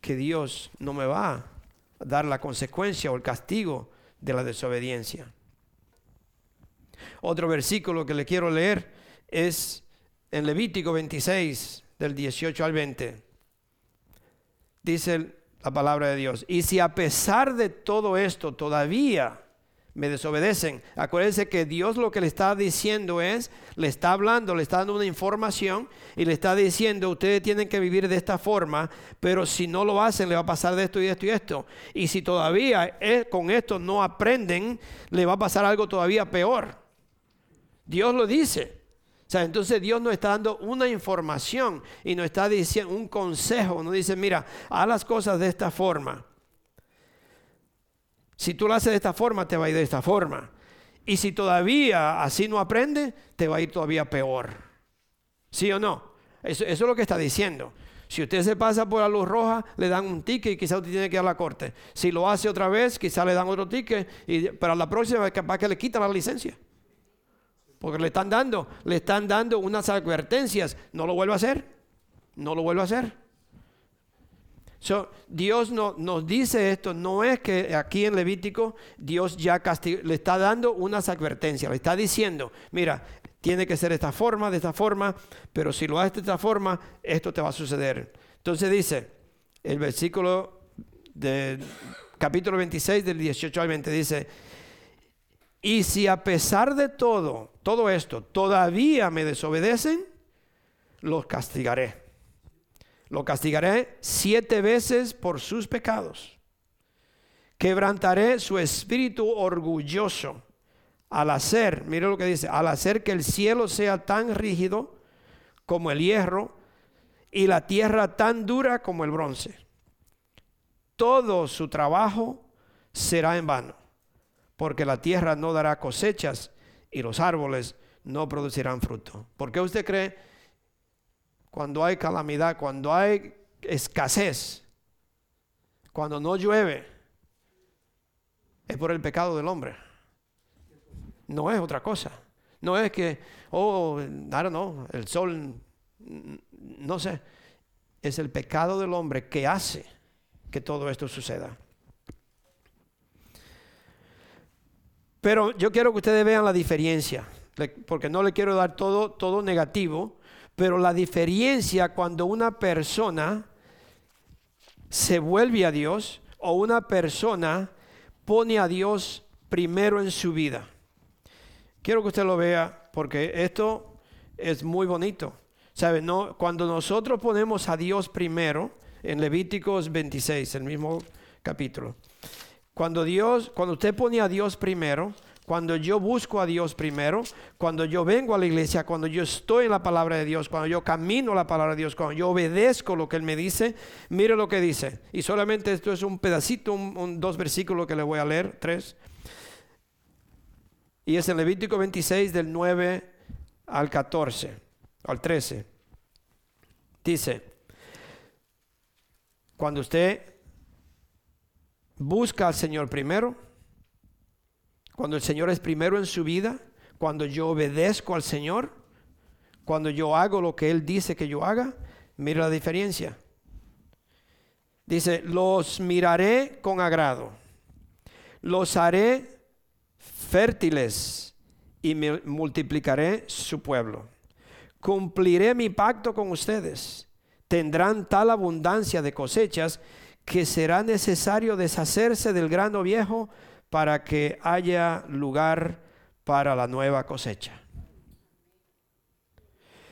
que Dios no me va a dar la consecuencia o el castigo de la desobediencia. Otro versículo que le quiero leer es en Levítico 26, del 18 al 20. Dice la palabra de Dios, y si a pesar de todo esto todavía me desobedecen. Acuérdense que Dios lo que le está diciendo es, le está hablando, le está dando una información y le está diciendo, ustedes tienen que vivir de esta forma, pero si no lo hacen, le va a pasar de esto y esto y esto. Y si todavía con esto no aprenden, le va a pasar algo todavía peor. Dios lo dice. O sea, entonces Dios nos está dando una información y nos está diciendo un consejo. Nos dice, mira, haz las cosas de esta forma. Si tú lo haces de esta forma, te va a ir de esta forma. Y si todavía así no aprende, te va a ir todavía peor. ¿Sí o no? Eso, es lo que está diciendo. Si usted se pasa por la luz roja, le dan un ticket y quizá usted tiene que ir a la corte. Si lo hace otra vez, quizá le dan otro ticket y para la próxima capaz que le quitan la licencia. Porque le están dando, le están dando unas advertencias. No lo vuelva a hacer. No lo vuelva a hacer. Dios no, nos dice esto, no es que aquí en Levítico Dios ya le está dando unas advertencias, le está diciendo, mira, tiene que ser de esta forma, de esta forma, pero si lo haces de esta forma, esto te va a suceder. Entonces dice, el versículo de capítulo 26 del 18 al 20 dice, y si a pesar de todo, todo esto, todavía me desobedecen, los castigaré lo castigaré siete veces por sus pecados. Quebrantaré su espíritu orgulloso al hacer, mire lo que dice, al hacer que el cielo sea tan rígido como el hierro y la tierra tan dura como el bronce. Todo su trabajo será en vano, porque la tierra no dará cosechas y los árboles no producirán fruto. ¿Por qué usted cree cuando hay calamidad, cuando hay escasez, cuando no llueve, es por el pecado del hombre. No es otra cosa. No es que, oh, I don't know, el sol, no sé. Es el pecado del hombre que hace que todo esto suceda. Pero yo quiero que ustedes vean la diferencia, porque no le quiero dar todo, todo negativo, pero la diferencia cuando una persona se vuelve a Dios o una persona pone a Dios primero en su vida. Quiero que usted lo vea porque esto es muy bonito. ¿Sabe? No, cuando nosotros ponemos a Dios primero, en Levíticos 26, el mismo capítulo. Cuando Dios, cuando usted pone a Dios primero, cuando yo busco a Dios primero, cuando yo vengo a la iglesia, cuando yo estoy en la palabra de Dios, cuando yo camino la palabra de Dios, cuando yo obedezco lo que Él me dice, mire lo que dice. Y solamente esto es un pedacito, un, dos versículos que le voy a leer, tres. Y es en Levítico 26 del 9 al 14, al 13. Dice, cuando usted busca al Señor primero, cuando el Señor es primero en su vida, cuando yo obedezco al Señor, cuando yo hago lo que Él dice que yo haga, mira la diferencia. Dice, los miraré con agrado, los haré fértiles y multiplicaré su pueblo. Cumpliré mi pacto con ustedes. Tendrán tal abundancia de cosechas que será necesario deshacerse del grano viejo para que haya lugar para la nueva cosecha.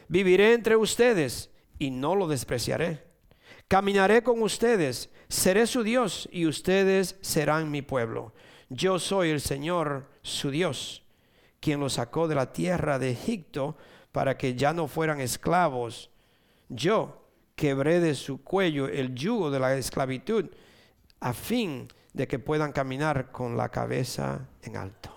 Viviré entre ustedes y no lo despreciaré. Caminaré con ustedes, seré su Dios y ustedes serán mi pueblo. Yo soy el Señor, su Dios, quien los sacó de la tierra de Egipto para que ya no fueran esclavos. Yo quebré de su cuello el yugo de la esclavitud a fin de que puedan caminar con la cabeza en alto.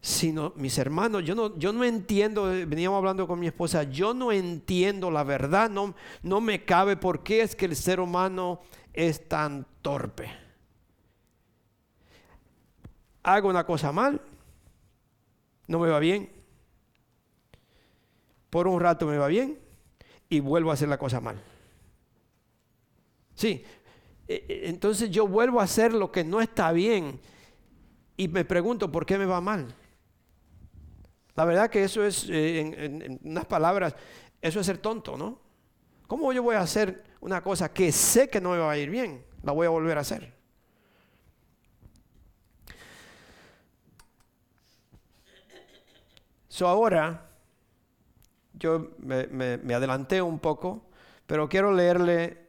Sino, mis hermanos, yo no, yo no entiendo, veníamos hablando con mi esposa, yo no entiendo la verdad, no, no me cabe por qué es que el ser humano es tan torpe. Hago una cosa mal, no me va bien, por un rato me va bien y vuelvo a hacer la cosa mal. Sí, entonces yo vuelvo a hacer lo que no está bien y me pregunto por qué me va mal. La verdad que eso es, eh, en, unas palabras, eso es ser tonto, ¿no? ¿Cómo yo voy a hacer una cosa que sé que no me va a ir bien? La voy a volver a hacer. So ahora, yo me, adelanté un poco, pero quiero leerle,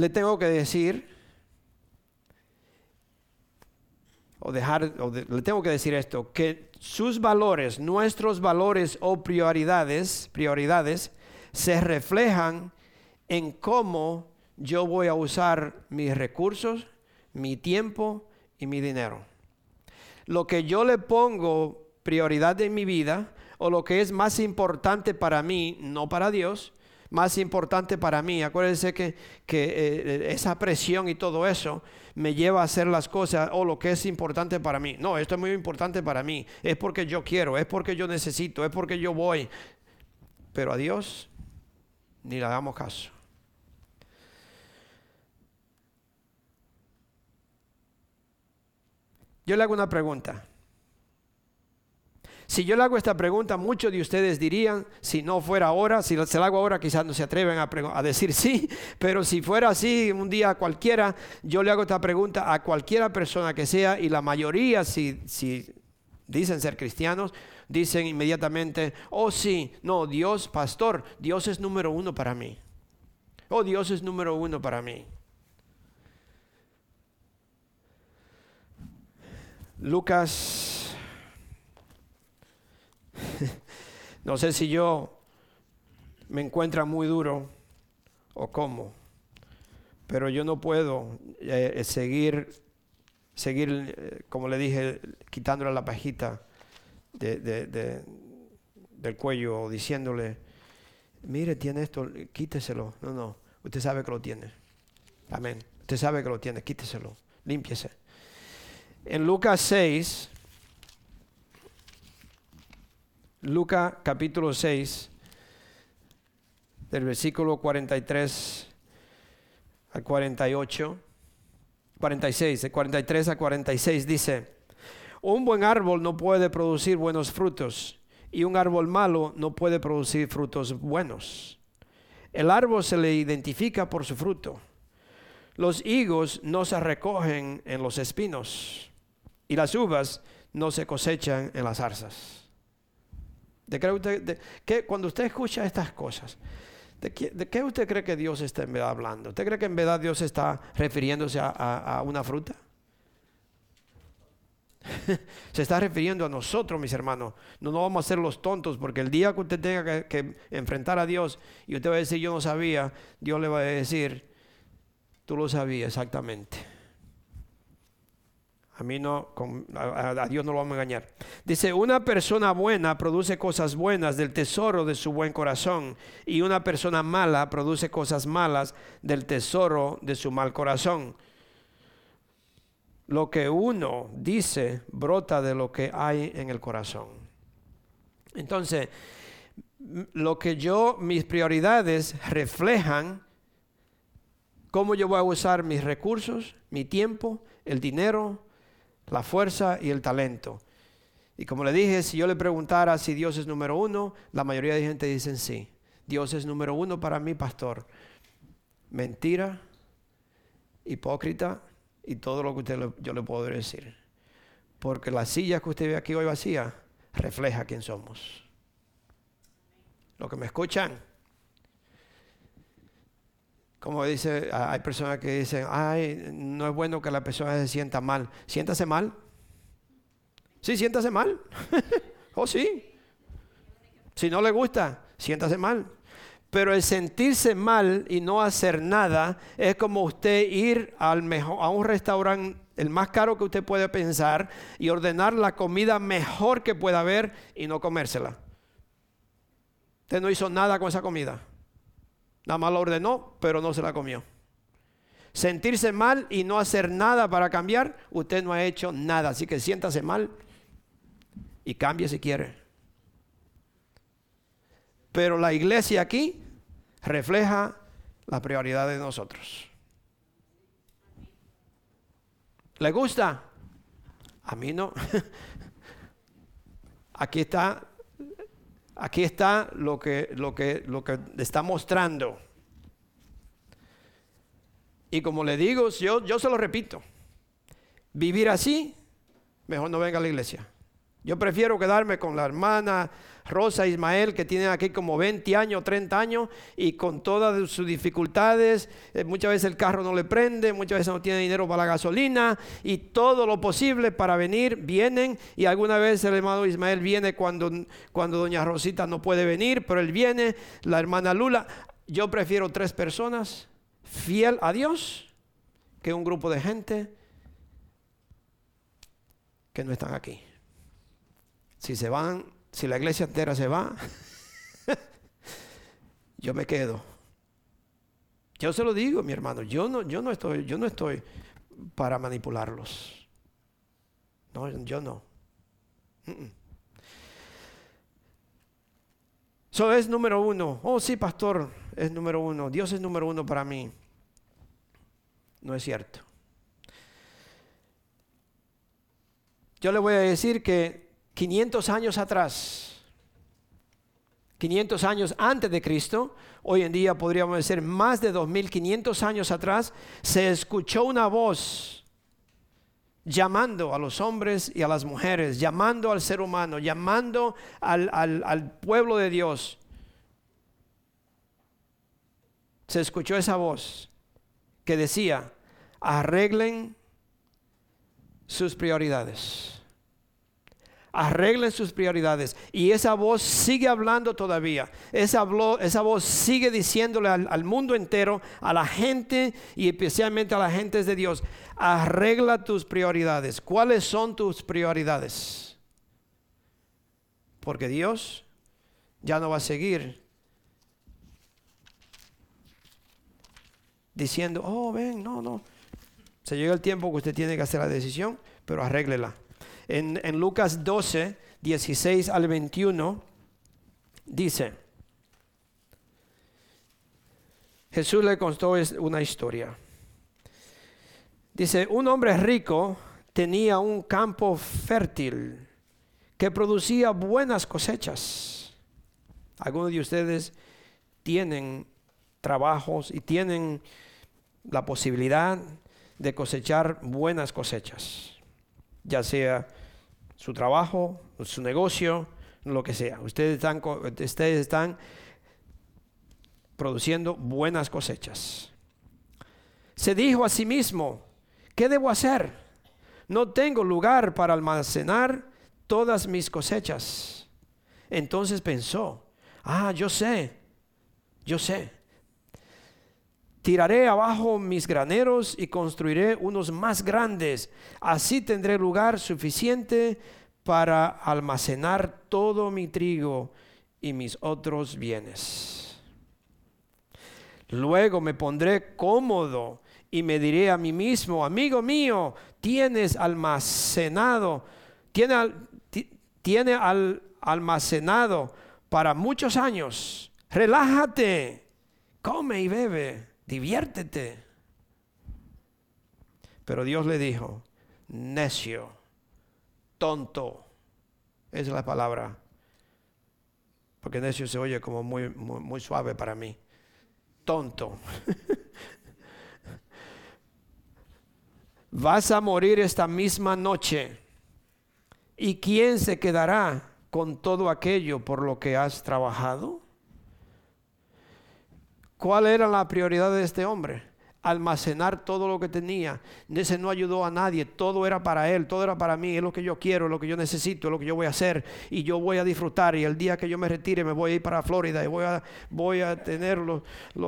le tengo que decir o dejar, le tengo que decir esto, que sus valores, nuestros valores o prioridades, prioridades, se reflejan en cómo yo voy a usar mis recursos, mi tiempo y mi dinero. Lo que yo le pongo prioridad en mi vida, o lo que es más importante para mí, no para Dios, más importante para mí. Acuérdense que, que eh, esa presión y todo eso me lleva a hacer las cosas o lo que es importante para mí. No, esto es muy importante para mí. Es porque yo quiero, es porque yo necesito, es porque yo voy. Pero a Dios ni le damos caso. Yo le hago una pregunta. Si yo le hago esta pregunta, muchos de ustedes dirían, si no fuera ahora, si se la hago ahora, quizás no se atreven a, decir sí, <laughs> pero si fuera así un día cualquiera, yo le hago esta pregunta a cualquiera persona que sea y la mayoría, si, si dicen ser cristianos, dicen inmediatamente, oh sí, no, Dios, pastor, Dios es número uno para mí. Oh, Dios es número uno para mí. Lucas no sé si yo me encuentra muy duro o cómo, pero yo no puedo eh, eh, seguir, seguir, eh, como le dije, quitándole la pajita del cuello o diciéndole, mire, tiene esto, quíteselo. No, no, usted sabe que lo tiene. Amén. Usted sabe que lo tiene, quíteselo, límpiese. En Lucas 6, Lucas capítulo 6, del versículo 43 al 48, 46, de 43 a 46 dice, un buen árbol no puede producir buenos frutos y un árbol malo no puede producir frutos buenos. El árbol se le identifica por su fruto. Los higos no se recogen en los espinos y las uvas no se cosechan en las zarzas. ¿De usted, que cuando usted escucha estas cosas, ¿de qué, usted cree que Dios está en verdad hablando? ¿Usted cree que en verdad Dios está refiriéndose a, una fruta? <laughs> Se está refiriendo a nosotros, mis hermanos. No nos vamos a ser los tontos, porque el día que usted tenga que, enfrentar a Dios y usted va a decir yo no sabía, Dios le va a decir, tú lo sabías exactamente. A mí no, a, Dios no lo vamos a engañar. Dice, una persona buena produce cosas buenas del tesoro de su buen corazón y una persona mala produce cosas malas del tesoro de su mal corazón. Lo que uno dice brota de lo que hay en el corazón. Entonces, lo que yo, mis prioridades reflejan cómo yo voy a usar mis recursos, mi tiempo, el dinero, la fuerza y el talento. Y como le dije, si yo le preguntara si Dios es número uno, la mayoría de gente dicen sí. Dios es número uno para mí, pastor. Mentira, hipócrita y todo lo que usted yo le puedo decir. Porque la silla que usted ve aquí hoy vacía refleja quién somos. Lo que me escuchan. Como dice, hay personas que dicen, ay, no es bueno que la persona se sienta mal. Siéntase mal. Sí, siéntase mal. <laughs> oh, sí. Si no le gusta, siéntase mal. Pero el sentirse mal y no hacer nada es como usted ir al mejor, a un restaurante, el más caro que usted puede pensar, y ordenar la comida mejor que pueda haber y no comérsela. Usted no hizo nada con esa comida. Nada más la ordenó, pero no se la comió. Sentirse mal y no hacer nada para cambiar, usted no ha hecho nada. Así que siéntase mal y cambie si quiere. Pero la iglesia aquí refleja la prioridad de nosotros. ¿Le gusta? A mí no. <laughs> Aquí está, aquí está lo que, lo que, lo que está mostrando. Y como le digo, yo, yo se lo repito, vivir así, mejor no venga a la iglesia. Yo prefiero quedarme con la hermana Rosa Ismael, que tiene aquí como 20 años, 30 años, y con todas sus dificultades, eh, muchas veces el carro no le prende, muchas veces no tiene dinero para la gasolina, y todo lo posible para venir, vienen, y alguna vez el hermano Ismael viene cuando, cuando doña Rosita no puede venir, pero él viene, la hermana Lula. Yo prefiero tres personas fiel a Dios que un grupo de gente que no están aquí. Si se van, si la iglesia entera se va, <laughs> yo me quedo. Yo se lo digo, mi hermano, yo no, yo no estoy, yo no estoy para manipularlos. No, yo no. Eso es número uno. Oh, sí, pastor, es número uno. Dios es número uno para mí. No es cierto. Yo le voy a decir que 500 años atrás, 500 años antes de Cristo, hoy en día podríamos decir más de 2500 años atrás, se escuchó una voz llamando a los hombres y a las mujeres, llamando al ser humano, llamando al, al pueblo de Dios. Se escuchó esa voz que decía, arreglen sus prioridades arreglen sus prioridades. Y esa voz sigue hablando todavía. Esa, voz sigue diciéndole al, mundo entero, a la gente y especialmente a la gente de Dios, arregla tus prioridades. ¿Cuáles son tus prioridades? Porque Dios ya no va a seguir diciendo, oh, ven, no, no. Se llega el tiempo que usted tiene que hacer la decisión, pero arréglela. En, Lucas 12, 16 al 21, dice, Jesús le contó una historia. Dice, un hombre rico tenía un campo fértil que producía buenas cosechas. Algunos de ustedes tienen trabajos y tienen la posibilidad de cosechar buenas cosechas, ya sea su trabajo, su negocio, lo que sea. Ustedes están, ustedes están produciendo buenas cosechas. Se dijo a sí mismo, ¿qué debo hacer? No tengo lugar para almacenar todas mis cosechas. Entonces pensó, ah, yo sé, yo sé. Tiraré abajo mis graneros y construiré unos más grandes. Así tendré lugar suficiente para almacenar todo mi trigo y mis otros bienes. Luego me pondré cómodo y me diré a mí mismo, amigo mío, tienes almacenado, tiene, tiene al, almacenado para muchos años. Relájate, come y bebe diviértete. Pero Dios le dijo, necio, tonto, es la palabra. porque necio se oye como muy, muy, muy suave para mí. Tonto. <laughs> Vas a morir esta misma noche. ¿Y quién se quedará con todo aquello por lo que has trabajado? ¿Cuál era la prioridad de este hombre? Almacenar todo lo que tenía. Ese no ayudó a nadie, todo era para él, todo era para mí, es lo que yo quiero, es lo que yo necesito, es lo que yo voy a hacer y yo voy a disfrutar y el día que yo me retire me voy a ir para Florida y voy a, voy a tener los,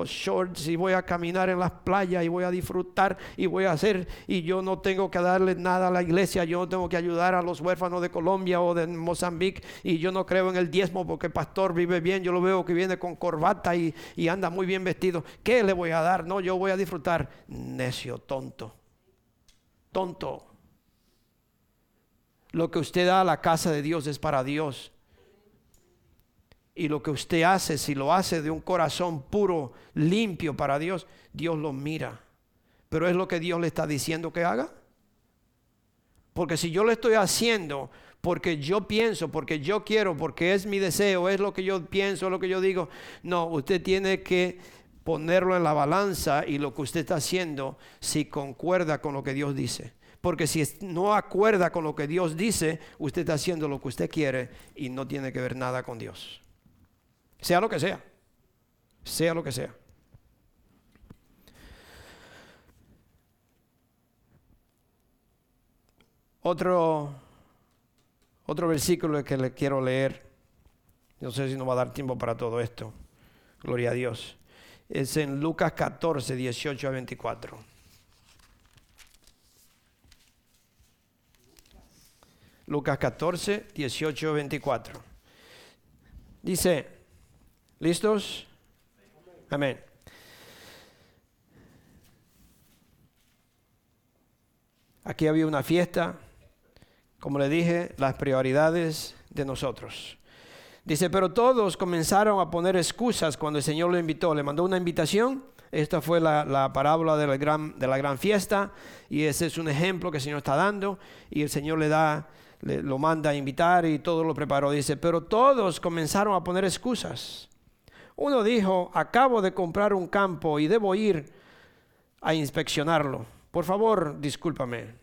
shorts y voy a caminar en las playas y voy a disfrutar y voy a hacer y yo no tengo que darle nada a la iglesia, yo no tengo que ayudar a los huérfanos de Colombia o de Mozambique y yo no creo en el diezmo porque el pastor vive bien, yo lo veo que viene con corbata y, y anda muy bien vestido, ¿qué le voy a dar? No, yo voy a disfrutar necio, tonto, tonto. Lo que usted da a la casa de Dios es para Dios. Y lo que usted hace, si lo hace de un corazón puro, limpio para Dios, Dios lo mira. Pero es lo que Dios le está diciendo que haga. Porque si yo lo estoy haciendo porque yo pienso, porque yo quiero, porque es mi deseo, es lo que yo pienso, es lo que yo digo, no, usted tiene que ponerlo en la balanza y lo que usted está haciendo si concuerda con lo que Dios dice. Porque si no acuerda con lo que Dios dice, usted está haciendo lo que usted quiere y no tiene que ver nada con Dios. Sea lo que sea. Sea lo que sea. Otro, otro versículo que le quiero leer. No sé si nos va a dar tiempo para todo esto. Gloria a Dios es en Lucas 14, 18 a 24. Lucas 14, 18 a 24. Dice, ¿listos? Amén. Aquí había una fiesta, como le dije, las prioridades de nosotros. Dice, pero todos comenzaron a poner excusas cuando el Señor lo invitó. Le mandó una invitación. Esta fue la, parábola de la, gran, de la gran fiesta. Y ese es un ejemplo que el Señor está dando. Y el Señor le da, lo manda a invitar y todo lo preparó. Dice, pero todos comenzaron a poner excusas. Uno dijo, acabo de comprar un campo y debo ir a inspeccionarlo. Por favor, discúlpame.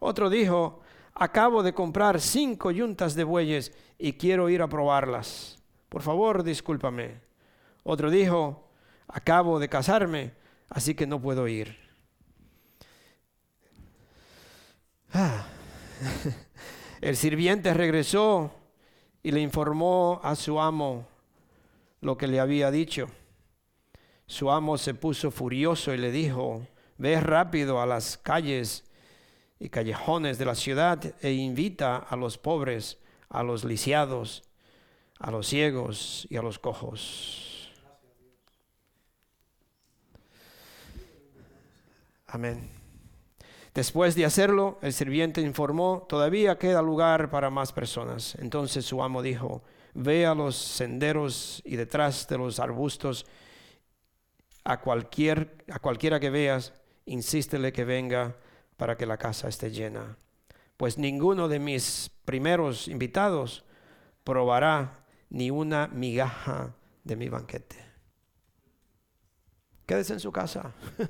Otro dijo, acabo de comprar cinco yuntas de bueyes y quiero ir a probarlas. Por favor, discúlpame. Otro dijo, acabo de casarme, así que no puedo ir. Ah. <laughs> El sirviente regresó y le informó a su amo lo que le había dicho. Su amo se puso furioso y le dijo, ve rápido a las calles y callejones de la ciudad e invita a los pobres, a los lisiados, a los ciegos y a los cojos. Amén. Después de hacerlo, el sirviente informó, todavía queda lugar para más personas. Entonces su amo dijo, ve a los senderos y detrás de los arbustos, a, cualquier, a cualquiera que veas, insístele que venga para que la casa esté llena. Pues ninguno de mis primeros invitados probará ni una migaja de mi banquete. Quédese en su casa. <laughs>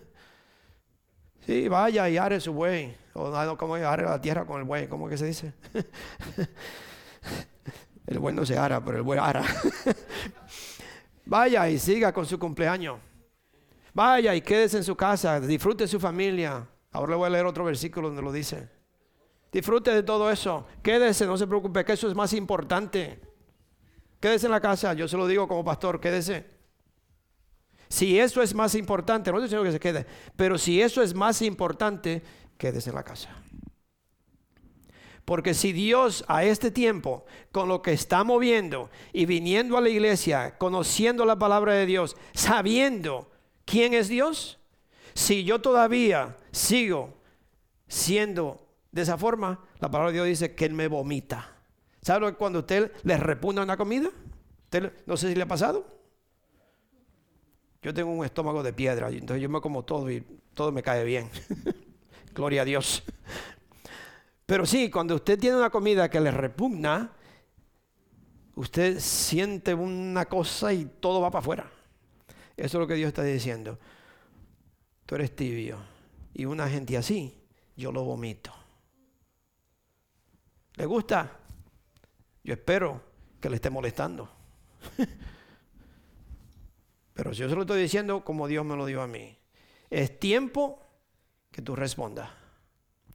Sí, vaya y are su buey. O no, como are la tierra con el buey, ¿cómo que se dice? <laughs> El buey no se ara, pero el buey ara. <laughs> Vaya y siga con su cumpleaños. Vaya y quédese en su casa, disfrute su familia, Ahora le voy a leer otro versículo donde lo dice. Disfrute de todo eso. Quédese, no se preocupe, que eso es más importante. Quédese en la casa, yo se lo digo como pastor, quédese. Si eso es más importante, no estoy diciendo que se quede, pero si eso es más importante, quédese en la casa. Porque si Dios a este tiempo, con lo que está moviendo y viniendo a la iglesia, conociendo la palabra de Dios, sabiendo quién es Dios, si yo todavía sigo siendo de esa forma, la palabra de Dios dice que Él me vomita. ¿Sabe cuando usted le repugna una comida? no sé si le ha pasado. Yo tengo un estómago de piedra, entonces yo me como todo y todo me cae bien. <laughs> Gloria a Dios. Pero sí, cuando usted tiene una comida que le repugna, usted siente una cosa y todo va para afuera. Eso es lo que Dios está diciendo. Tú eres tibio. Y una gente así, yo lo vomito. ¿Le gusta? Yo espero que le esté molestando. <laughs> Pero si yo se lo estoy diciendo como Dios me lo dio a mí, es tiempo que tú respondas.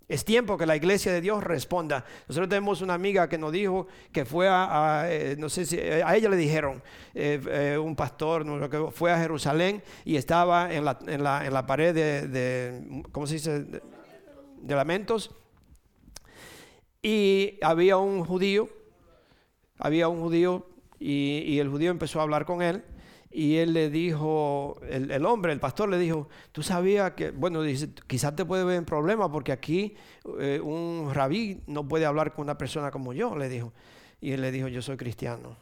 Es tiempo que la iglesia de Dios responda. Nosotros tenemos una amiga que nos dijo que fue a, eh, no sé si, a ella le dijeron, eh, eh, un pastor que fue a Jerusalén y estaba en la, en la, en la pared de, ¿cómo se dice? De, lamentos. Y había un judío, había un judío y, el judío empezó a hablar con él y él le dijo, el, hombre, el pastor le dijo, tú sabías que, bueno, dice, quizás te puede ver en problema porque aquí eh, un rabí no puede hablar con una persona como yo, le dijo. Y él le dijo, yo soy cristiano.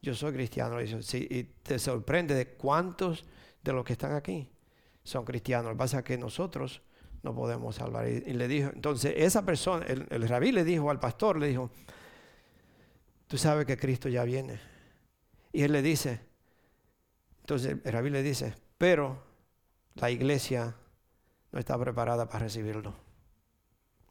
Yo soy cristiano. Y, sí, y te sorprende de cuántos de los que están aquí son cristianos. Lo que pasa es que nosotros no podemos hablar. Y, le dijo, entonces esa persona, el, rabí le dijo al pastor, le dijo, tú sabes que Cristo ya viene. Y él le dice, entonces el rabí le dice, pero la iglesia no está preparada para recibirlo.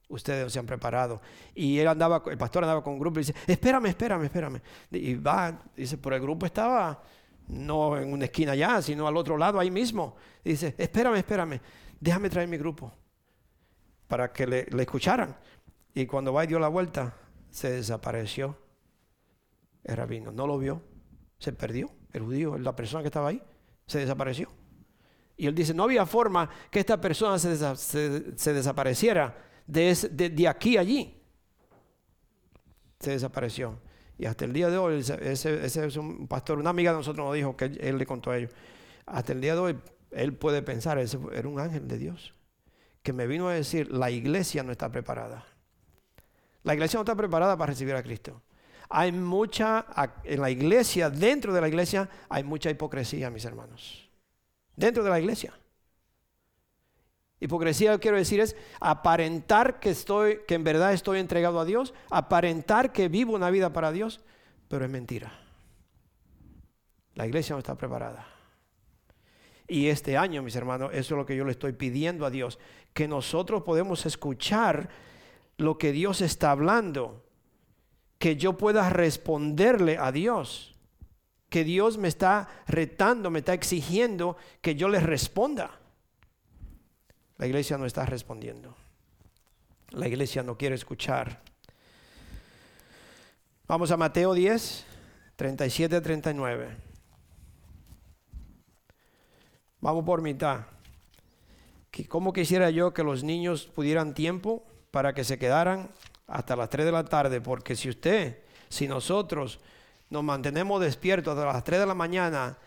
Ustedes no se han preparado. Y él andaba, el pastor andaba con un grupo y dice, espérame, espérame, espérame. Y va, dice, pero el grupo estaba no en una esquina allá, sino al otro lado, ahí mismo. Dice, espérame, espérame, déjame traer mi grupo para que le, escucharan. Y cuando va y dio la vuelta, se desapareció el rabino. No lo vio, se perdió el judío, la persona que estaba ahí, se desapareció. Y él dice, no había forma que esta persona se, desapareciera de, de, aquí a allí. Se desapareció. Y hasta el día de hoy, ese, es un pastor, una amiga de nosotros nos dijo que él, le contó a ellos. Hasta el día de hoy, él puede pensar, ese era un ángel de Dios, que me vino a decir, la iglesia no está preparada. La iglesia no está preparada para recibir a Cristo. Hay mucha, en la iglesia, dentro de la iglesia, hay mucha hipocresía, mis hermanos. Dentro de la iglesia. Hipocresía, quiero decir, es aparentar que estoy, que en verdad estoy entregado a Dios, aparentar que vivo una vida para Dios, pero es mentira. La iglesia no está preparada. Y este año, mis hermanos, eso es lo que yo le estoy pidiendo a Dios, que nosotros podemos escuchar lo que Dios está hablando que yo pueda responderle a Dios. Que Dios me está retando, me está exigiendo que yo le responda. La iglesia no está respondiendo. La iglesia no quiere escuchar. Vamos a Mateo 10, 37 39. Vamos por mitad. ¿Cómo quisiera yo que los niños pudieran tiempo para que se quedaran hasta las 3 de la tarde, porque si usted, si nosotros nos mantenemos despiertos hasta las 3 de la mañana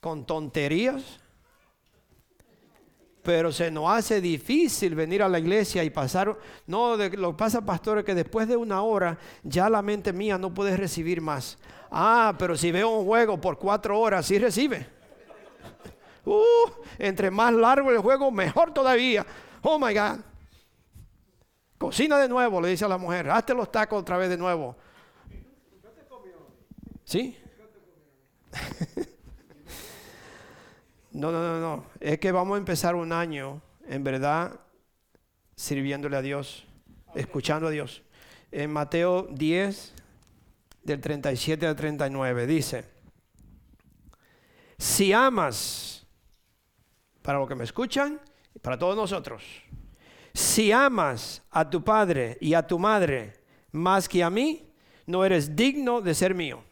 con tonterías, pero se nos hace difícil venir a la iglesia y pasar, no, de, lo pasa pastor que después de una hora ya la mente mía no puede recibir más. Ah, pero si veo un juego por cuatro horas, sí recibe. Uh, entre más largo el juego, mejor todavía. Oh my God. Cocina de nuevo, le dice a la mujer. Hazte los tacos otra vez de nuevo. ¿Sí? no, no, no, no. Es que vamos a empezar un año, en verdad, sirviéndole a Dios, escuchando a Dios. En Mateo 10, del 37 al 39, dice, si amas, para los que me escuchan, para todos nosotros, si amas a tu padre y a tu madre más que a mí, no eres digno de ser mío.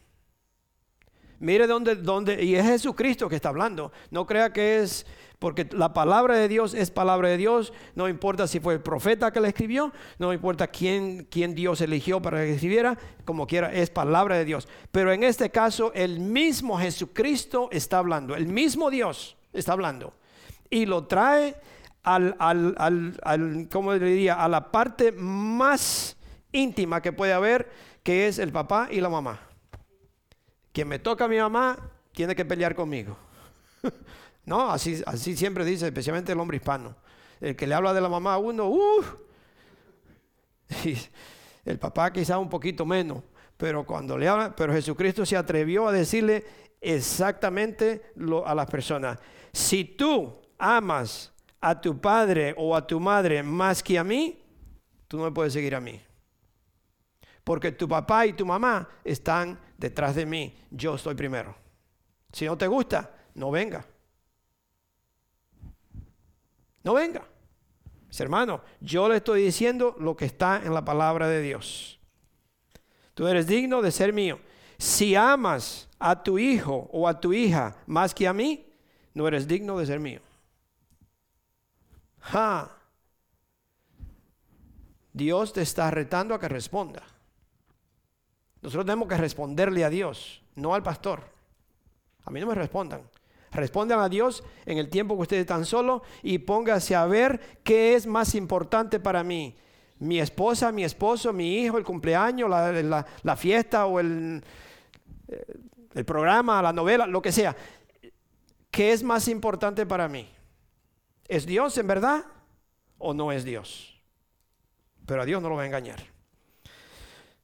Mire dónde, dónde, y es Jesucristo que está hablando. No crea que es, porque la palabra de Dios es palabra de Dios. No importa si fue el profeta que la escribió, no importa quién, quién Dios eligió para que escribiera, como quiera, es palabra de Dios. Pero en este caso, el mismo Jesucristo está hablando, el mismo Dios está hablando. Y lo trae al, al, ¿cómo le diría? A la parte más íntima que puede haber, que es el papá y la mamá. Quien me toca a mi mamá tiene que pelear conmigo. <laughs> no, así, así siempre dice, especialmente el hombre hispano. El que le habla de la mamá a uno, uh, <laughs> el papá quizá un poquito menos, Pero cuando le habla, pero Jesucristo se atrevió a decirle exactamente lo, a las personas. Si tú amas a tu padre o a tu madre más que a mí, tú no me puedes seguir a mí. Porque tu papá y tu mamá están detrás de mí. Yo estoy primero. Si no te gusta, no venga. No venga. Mis hermanos, yo le estoy diciendo lo que está en la palabra de Dios. Tú eres digno de ser mío. Si amas a tu hijo o a tu hija más que a mí, no eres digno de ser mío. Ja. Dios te está retando a que responda. Nosotros tenemos que responderle a Dios, no al pastor. A mí no me respondan. Respondan a Dios en el tiempo que ustedes están solos y póngase a ver qué es más importante para mí. Mi esposa, mi esposo, mi hijo, el cumpleaños, la, fiesta o eh, el programa, la novela, lo que sea. ¿Qué es más importante para mí? ¿Es Dios en verdad o no es Dios? Pero a Dios no lo va a engañar.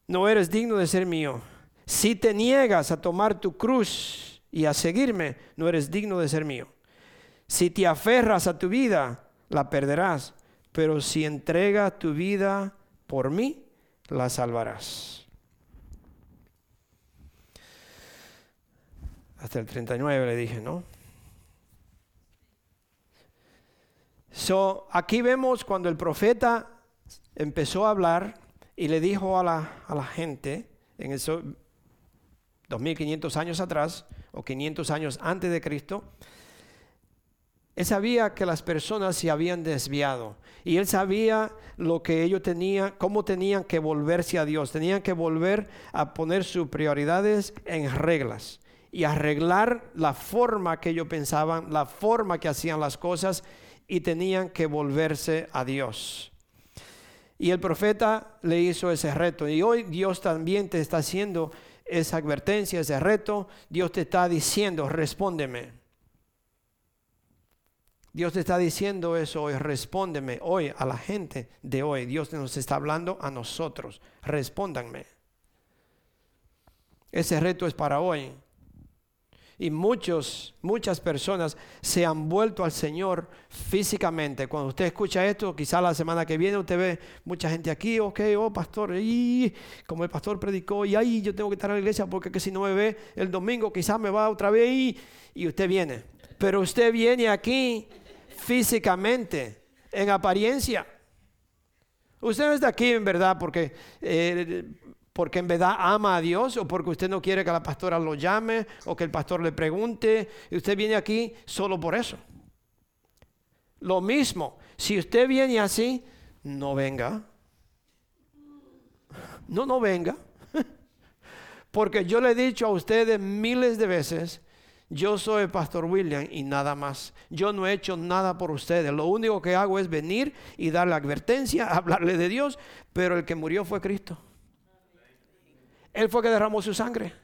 No eres digno de ser mío. Si te niegas a tomar tu cruz y a seguirme, no eres digno de ser mío. Si te aferras a tu vida, la perderás, pero si entregas tu vida por mí, la salvarás. Hasta el 39 le dije, ¿no? So, aquí vemos cuando el profeta empezó a hablar y le dijo a la, a la gente, en esos 2500 años atrás, o 500 años antes de Cristo, él sabía que las personas se habían desviado y él sabía lo que ellos tenían, cómo tenían que volverse a Dios, tenían que volver a poner sus prioridades en reglas y arreglar la forma que ellos pensaban, la forma que hacían las cosas y tenían que volverse a Dios. Y el profeta le hizo ese reto y hoy Dios también te está haciendo esa advertencia, ese reto, Dios te está diciendo, respóndeme. Dios te está diciendo eso hoy, respóndeme hoy a la gente de hoy. Dios nos está hablando a nosotros, respóndanme. Ese reto es para hoy. Y muchos, muchas personas se han vuelto al Señor físicamente. Cuando usted escucha esto, quizá la semana que viene usted ve mucha gente aquí, ok, oh pastor, y como el pastor predicó, y ahí yo tengo que estar en la iglesia porque que si no me ve el domingo, quizás me va otra vez y, y usted viene. Pero usted viene aquí físicamente, en apariencia. Usted no está aquí en verdad porque eh, porque en verdad ama a Dios o porque usted no quiere que la pastora lo llame o que el pastor le pregunte. Y usted viene aquí solo por eso. Lo mismo, si usted viene así, no venga. No, no venga. <laughs> Porque yo le he dicho a ustedes miles de veces, yo soy el pastor William y nada más. Yo no he hecho nada por ustedes. Lo único que hago es venir y darle advertencia, <laughs> hablarle de Dios, pero el que murió fue Cristo. Él fue que derramó su sangre.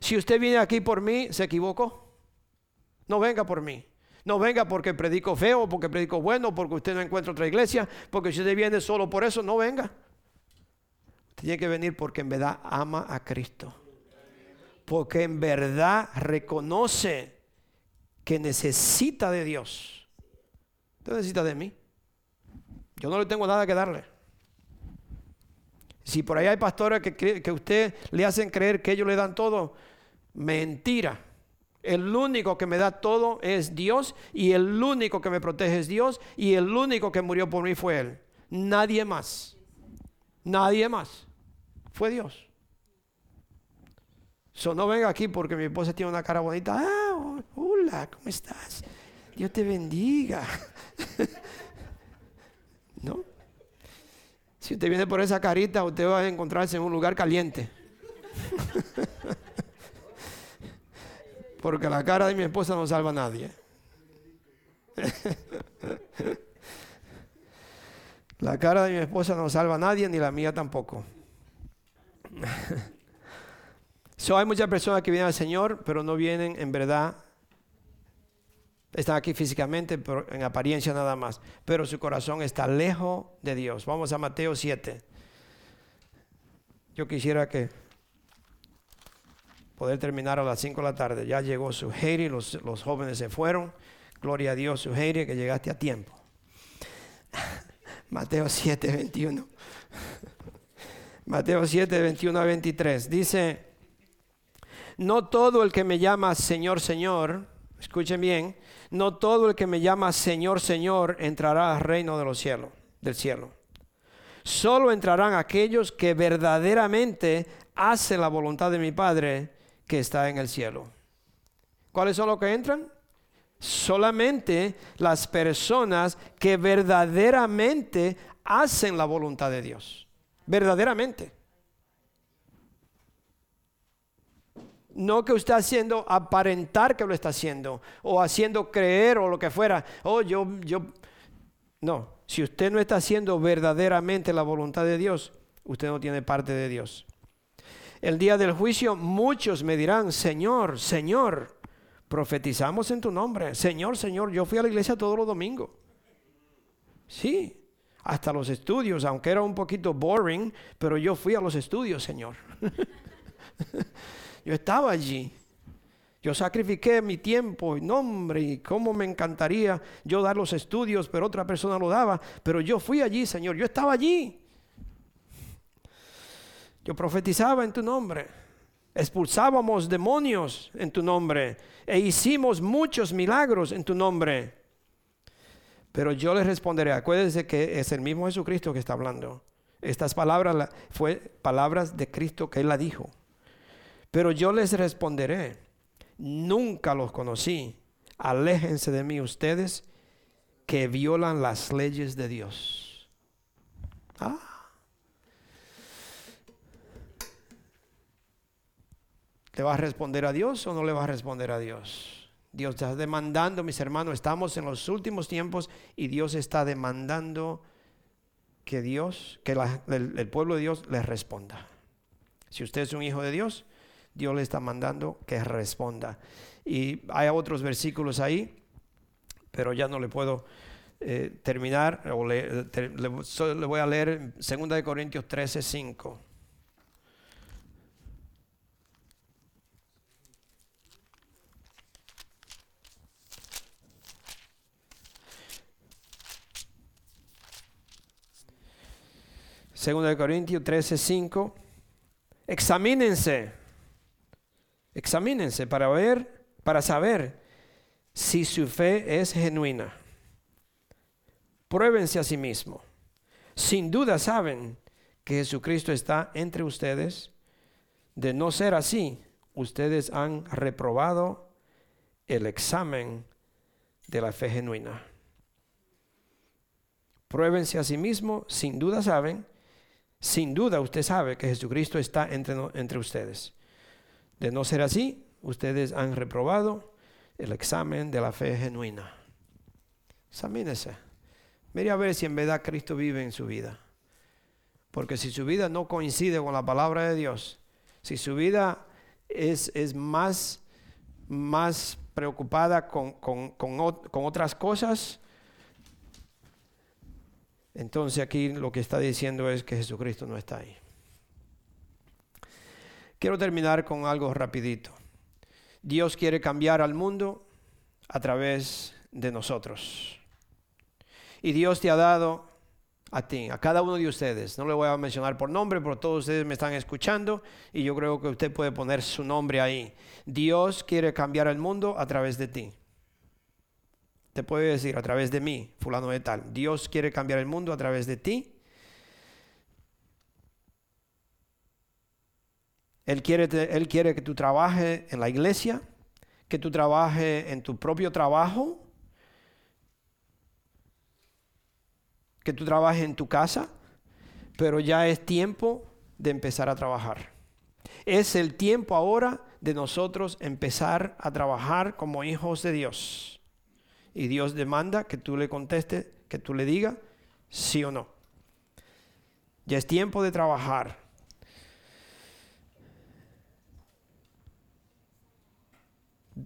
Si usted viene aquí por mí, se equivocó. No venga por mí. No venga porque predico feo, porque predico bueno, porque usted no encuentra otra iglesia, porque si usted viene solo por eso, no venga. tiene que venir porque en verdad ama a Cristo. Porque en verdad reconoce que necesita de Dios. Usted necesita de mí. Yo no le tengo nada que darle. Si por ahí hay pastores que, que usted le hacen creer que ellos le dan todo, mentira. El único que me da todo es Dios y el único que me protege es Dios y el único que murió por mí fue Él. Nadie más. Nadie más. Fue Dios. So, no venga aquí porque mi esposa tiene una cara bonita. Ah, hola, ¿cómo estás? Dios te bendiga. <laughs> ¿No? Si usted viene por esa carita, usted va a encontrarse en un lugar caliente. Porque la cara de mi esposa no salva a nadie. La cara de mi esposa no salva a nadie, ni la mía tampoco. So, hay muchas personas que vienen al Señor, pero no vienen en verdad están aquí físicamente, pero en apariencia nada más. Pero su corazón está lejos de Dios. Vamos a Mateo 7. Yo quisiera que poder terminar a las 5 de la tarde. Ya llegó su Heidi, los, los jóvenes se fueron. Gloria a Dios, su Heidi, que llegaste a tiempo. <laughs> Mateo 7, 21. <laughs> Mateo 7, 21 a 23. Dice, no todo el que me llama Señor, Señor, escuchen bien, no todo el que me llama Señor, Señor entrará al reino de los cielos, del cielo. Solo entrarán aquellos que verdaderamente hacen la voluntad de mi Padre que está en el cielo. ¿Cuáles son los que entran? Solamente las personas que verdaderamente hacen la voluntad de Dios. Verdaderamente. No que usted haciendo aparentar que lo está haciendo o haciendo creer o lo que fuera. Oh, yo, yo. No, si usted no está haciendo verdaderamente la voluntad de Dios, usted no tiene parte de Dios. El día del juicio muchos me dirán, Señor, Señor, profetizamos en tu nombre. Señor, Señor, yo fui a la iglesia todos los domingos. Sí, hasta los estudios, aunque era un poquito boring, pero yo fui a los estudios, Señor. <laughs> yo estaba allí. Yo sacrifiqué mi tiempo y nombre y cómo me encantaría yo dar los estudios, pero otra persona lo daba. Pero yo fui allí, Señor. Yo estaba allí. Yo profetizaba en tu nombre. Expulsábamos demonios en tu nombre. E hicimos muchos milagros en tu nombre. Pero yo les responderé, acuérdense que es el mismo Jesucristo que está hablando. Estas palabras fue palabras de Cristo que él la dijo. Pero yo les responderé, nunca los conocí. Aléjense de mí ustedes que violan las leyes de Dios. Ah. ¿Le va a responder a Dios o no le va a responder a Dios? Dios está demandando, mis hermanos, estamos en los últimos tiempos y Dios está demandando que Dios, que el, pueblo de Dios le responda. Si usted es un hijo de Dios, Dios le está mandando que responda. Y hay otros versículos ahí, pero ya no le puedo eh, terminar, o le, le, voy a leer 2 Corintios 13, 5. Segundo de Corintios 13, 5. Examínense. Examínense para ver, para saber si su fe es genuina. Pruébense a sí mismo. Sin duda saben que Jesucristo está entre ustedes. De no ser así, ustedes han reprobado el examen de la fe genuina. Pruébense a sí mismo, sin duda saben sin duda usted sabe que Jesucristo está entre, entre ustedes. De no ser así, ustedes han reprobado el examen de la fe genuina. Examínese. Mire a ver si en verdad Cristo vive en su vida. Porque si su vida no coincide con la palabra de Dios, si su vida es, es más, más preocupada con, con otras cosas, entonces aquí lo que está diciendo es que Jesucristo no está ahí. Quiero terminar con algo rapidito. Dios quiere cambiar al mundo a través de nosotros. Y Dios te ha dado a ti, a cada uno de ustedes. No le voy a mencionar por nombre, pero todos ustedes me están escuchando y yo creo que usted puede poner su nombre ahí. Dios quiere cambiar el mundo a través de ti te puede decir a través de mí, fulano de tal, Dios quiere cambiar el mundo a través de ti. Él quiere, él quiere que tú trabajes en la iglesia, que tú trabajes en tu propio trabajo, que tú trabajes en tu casa, pero ya es tiempo de empezar a trabajar. Es el tiempo ahora de nosotros empezar a trabajar como hijos de Dios y Dios demanda que tú le contestes, que tú le digas sí o no. Ya es tiempo de trabajar.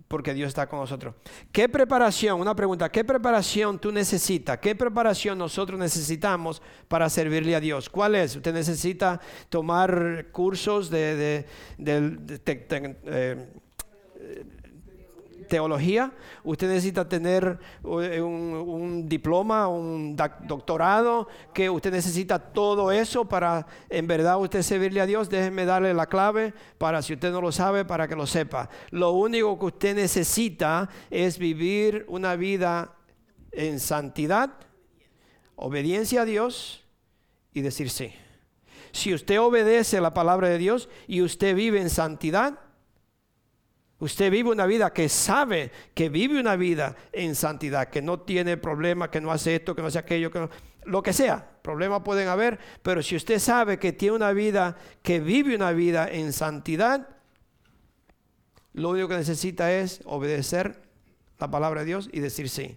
Porque Dios está con nosotros. ¿Qué preparación? Una pregunta, ¿qué preparación tú necesitas? ¿Qué preparación nosotros necesitamos para servirle a Dios? ¿Cuál es? ¿Usted necesita tomar cursos de, eh, teología, usted necesita tener eh, un, diploma, un doctorado, que usted necesita todo eso para en verdad usted servirle a Dios. Déjeme darle la clave para si usted no lo sabe, para que lo sepa. Lo único que usted necesita es vivir una vida en santidad, obediencia a Dios y decir sí. Si usted obedece la palabra de Dios y usted vive en santidad, Usted vive una vida que sabe que vive una vida en santidad, que no tiene problema, que no hace esto, que no hace aquello, que lo que sea. Problemas pueden haber, pero si usted sabe que tiene una vida, que vive una vida en santidad, lo único que necesita es obedecer la palabra de Dios y decir sí.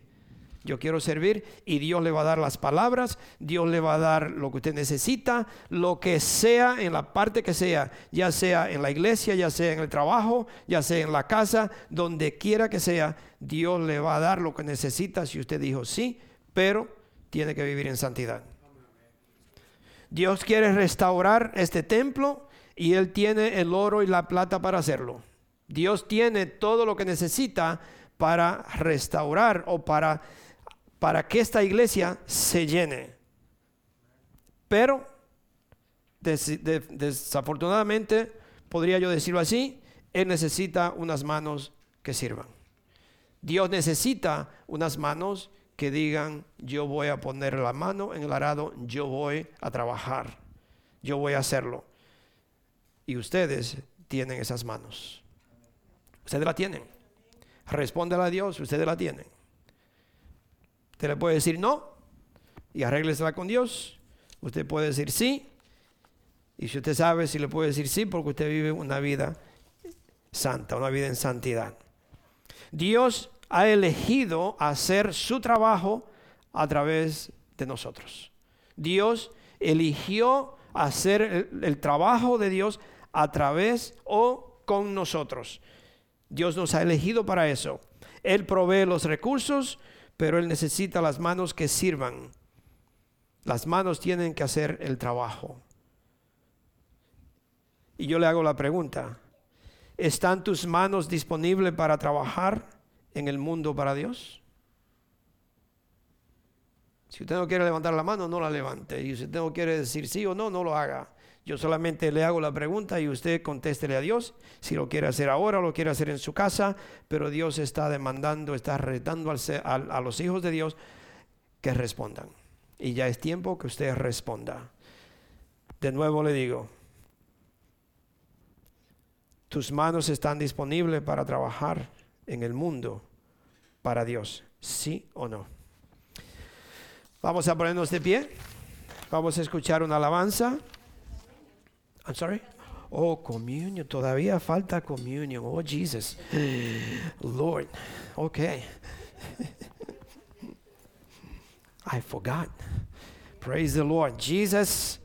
Yo quiero servir y Dios le va a dar las palabras, Dios le va a dar lo que usted necesita, lo que sea en la parte que sea, ya sea en la iglesia, ya sea en el trabajo, ya sea en la casa, donde quiera que sea, Dios le va a dar lo que necesita si usted dijo sí, pero tiene que vivir en santidad. Dios quiere restaurar este templo y Él tiene el oro y la plata para hacerlo. Dios tiene todo lo que necesita para restaurar o para para que esta iglesia se llene. Pero desafortunadamente, podría yo decirlo así, Él necesita unas manos que sirvan. Dios necesita unas manos que digan, yo voy a poner la mano en el arado, yo voy a trabajar, yo voy a hacerlo. Y ustedes tienen esas manos. Ustedes la tienen. Respóndela a Dios, ustedes la tienen. Usted le puede decir no y arréglesela con Dios. Usted puede decir sí. Y si usted sabe si le puede decir sí, porque usted vive una vida santa, una vida en santidad. Dios ha elegido hacer su trabajo a través de nosotros. Dios eligió hacer el, el, trabajo de Dios a través o con nosotros. Dios nos ha elegido para eso. Él provee los recursos, pero Él necesita las manos que sirvan. Las manos tienen que hacer el trabajo. Y yo le hago la pregunta, ¿están tus manos disponibles para trabajar en el mundo para Dios? Si usted no quiere levantar la mano, no la levante. Y si usted no quiere decir sí o no, no lo haga. Yo solamente le hago la pregunta y usted contéstele a Dios si lo quiere hacer ahora lo quiere hacer en su casa, pero Dios está demandando, está retando a los hijos de Dios que respondan. Y ya es tiempo que usted responda. De nuevo le digo, tus manos están disponibles para trabajar en el mundo para Dios, sí o no. Vamos a ponernos de pie. Vamos a escuchar una alabanza. I'm sorry? Oh, communion. Todavía falta communion. Oh, Jesus. Lord. Okay. <laughs> I forgot. Praise the Lord. Jesus.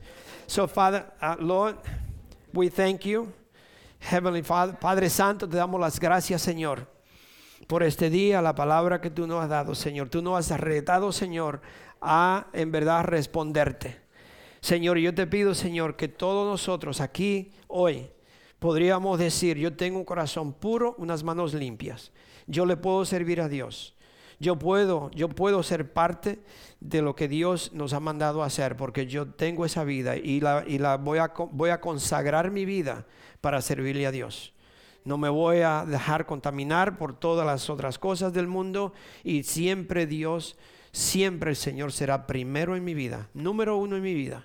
So, Father, uh, Lord, we thank you. Heavenly Father, Padre Santo, te damos las gracias, Señor, por este día, la palabra que tú nos has dado, Señor. Tú nos has retado, Señor, a en verdad responderte. Señor, yo te pido, Señor, que todos nosotros aquí hoy podríamos decir, yo tengo un corazón puro, unas manos limpias. Yo le puedo servir a Dios. Yo puedo, yo puedo ser parte de lo que Dios nos ha mandado a hacer, porque yo tengo esa vida y la, y la voy, a, voy a consagrar mi vida para servirle a Dios. No me voy a dejar contaminar por todas las otras cosas del mundo y siempre Dios, siempre el Señor será primero en mi vida, número uno en mi vida.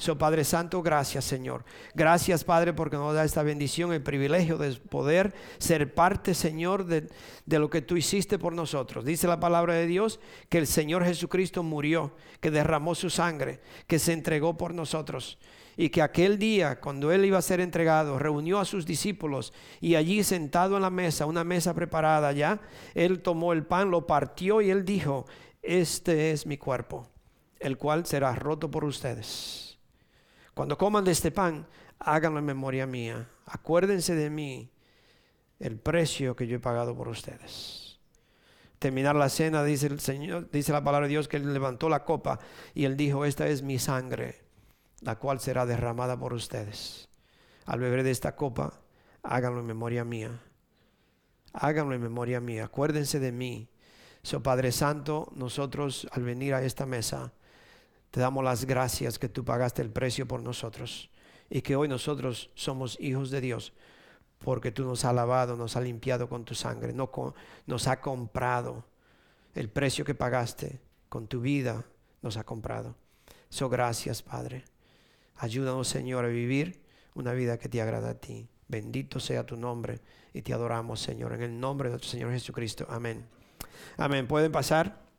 So, Padre Santo, gracias, Señor. Gracias, Padre, porque nos da esta bendición, el privilegio de poder ser parte, Señor, de, de lo que tú hiciste por nosotros. Dice la palabra de Dios que el Señor Jesucristo murió, que derramó su sangre, que se entregó por nosotros y que aquel día, cuando él iba a ser entregado, reunió a sus discípulos y allí sentado en la mesa, una mesa preparada ya, él tomó el pan, lo partió y él dijo, este es mi cuerpo, el cual será roto por ustedes. Cuando coman de este pan, háganlo en memoria mía. Acuérdense de mí el precio que yo he pagado por ustedes. Terminar la cena, dice el Señor, dice la palabra de Dios que él levantó la copa y él dijo, esta es mi sangre, la cual será derramada por ustedes. Al beber de esta copa, háganlo en memoria mía. Háganlo en memoria mía. Acuérdense de mí. So Padre Santo, nosotros al venir a esta mesa, te damos las gracias que tú pagaste el precio por nosotros y que hoy nosotros somos hijos de Dios porque tú nos has lavado, nos has limpiado con tu sangre, no nos ha comprado. El precio que pagaste con tu vida nos ha comprado. So gracias, Padre. Ayúdanos, Señor, a vivir una vida que te agrada a ti. Bendito sea tu nombre y te adoramos, Señor, en el nombre de nuestro Señor Jesucristo. Amén. Amén. Pueden pasar.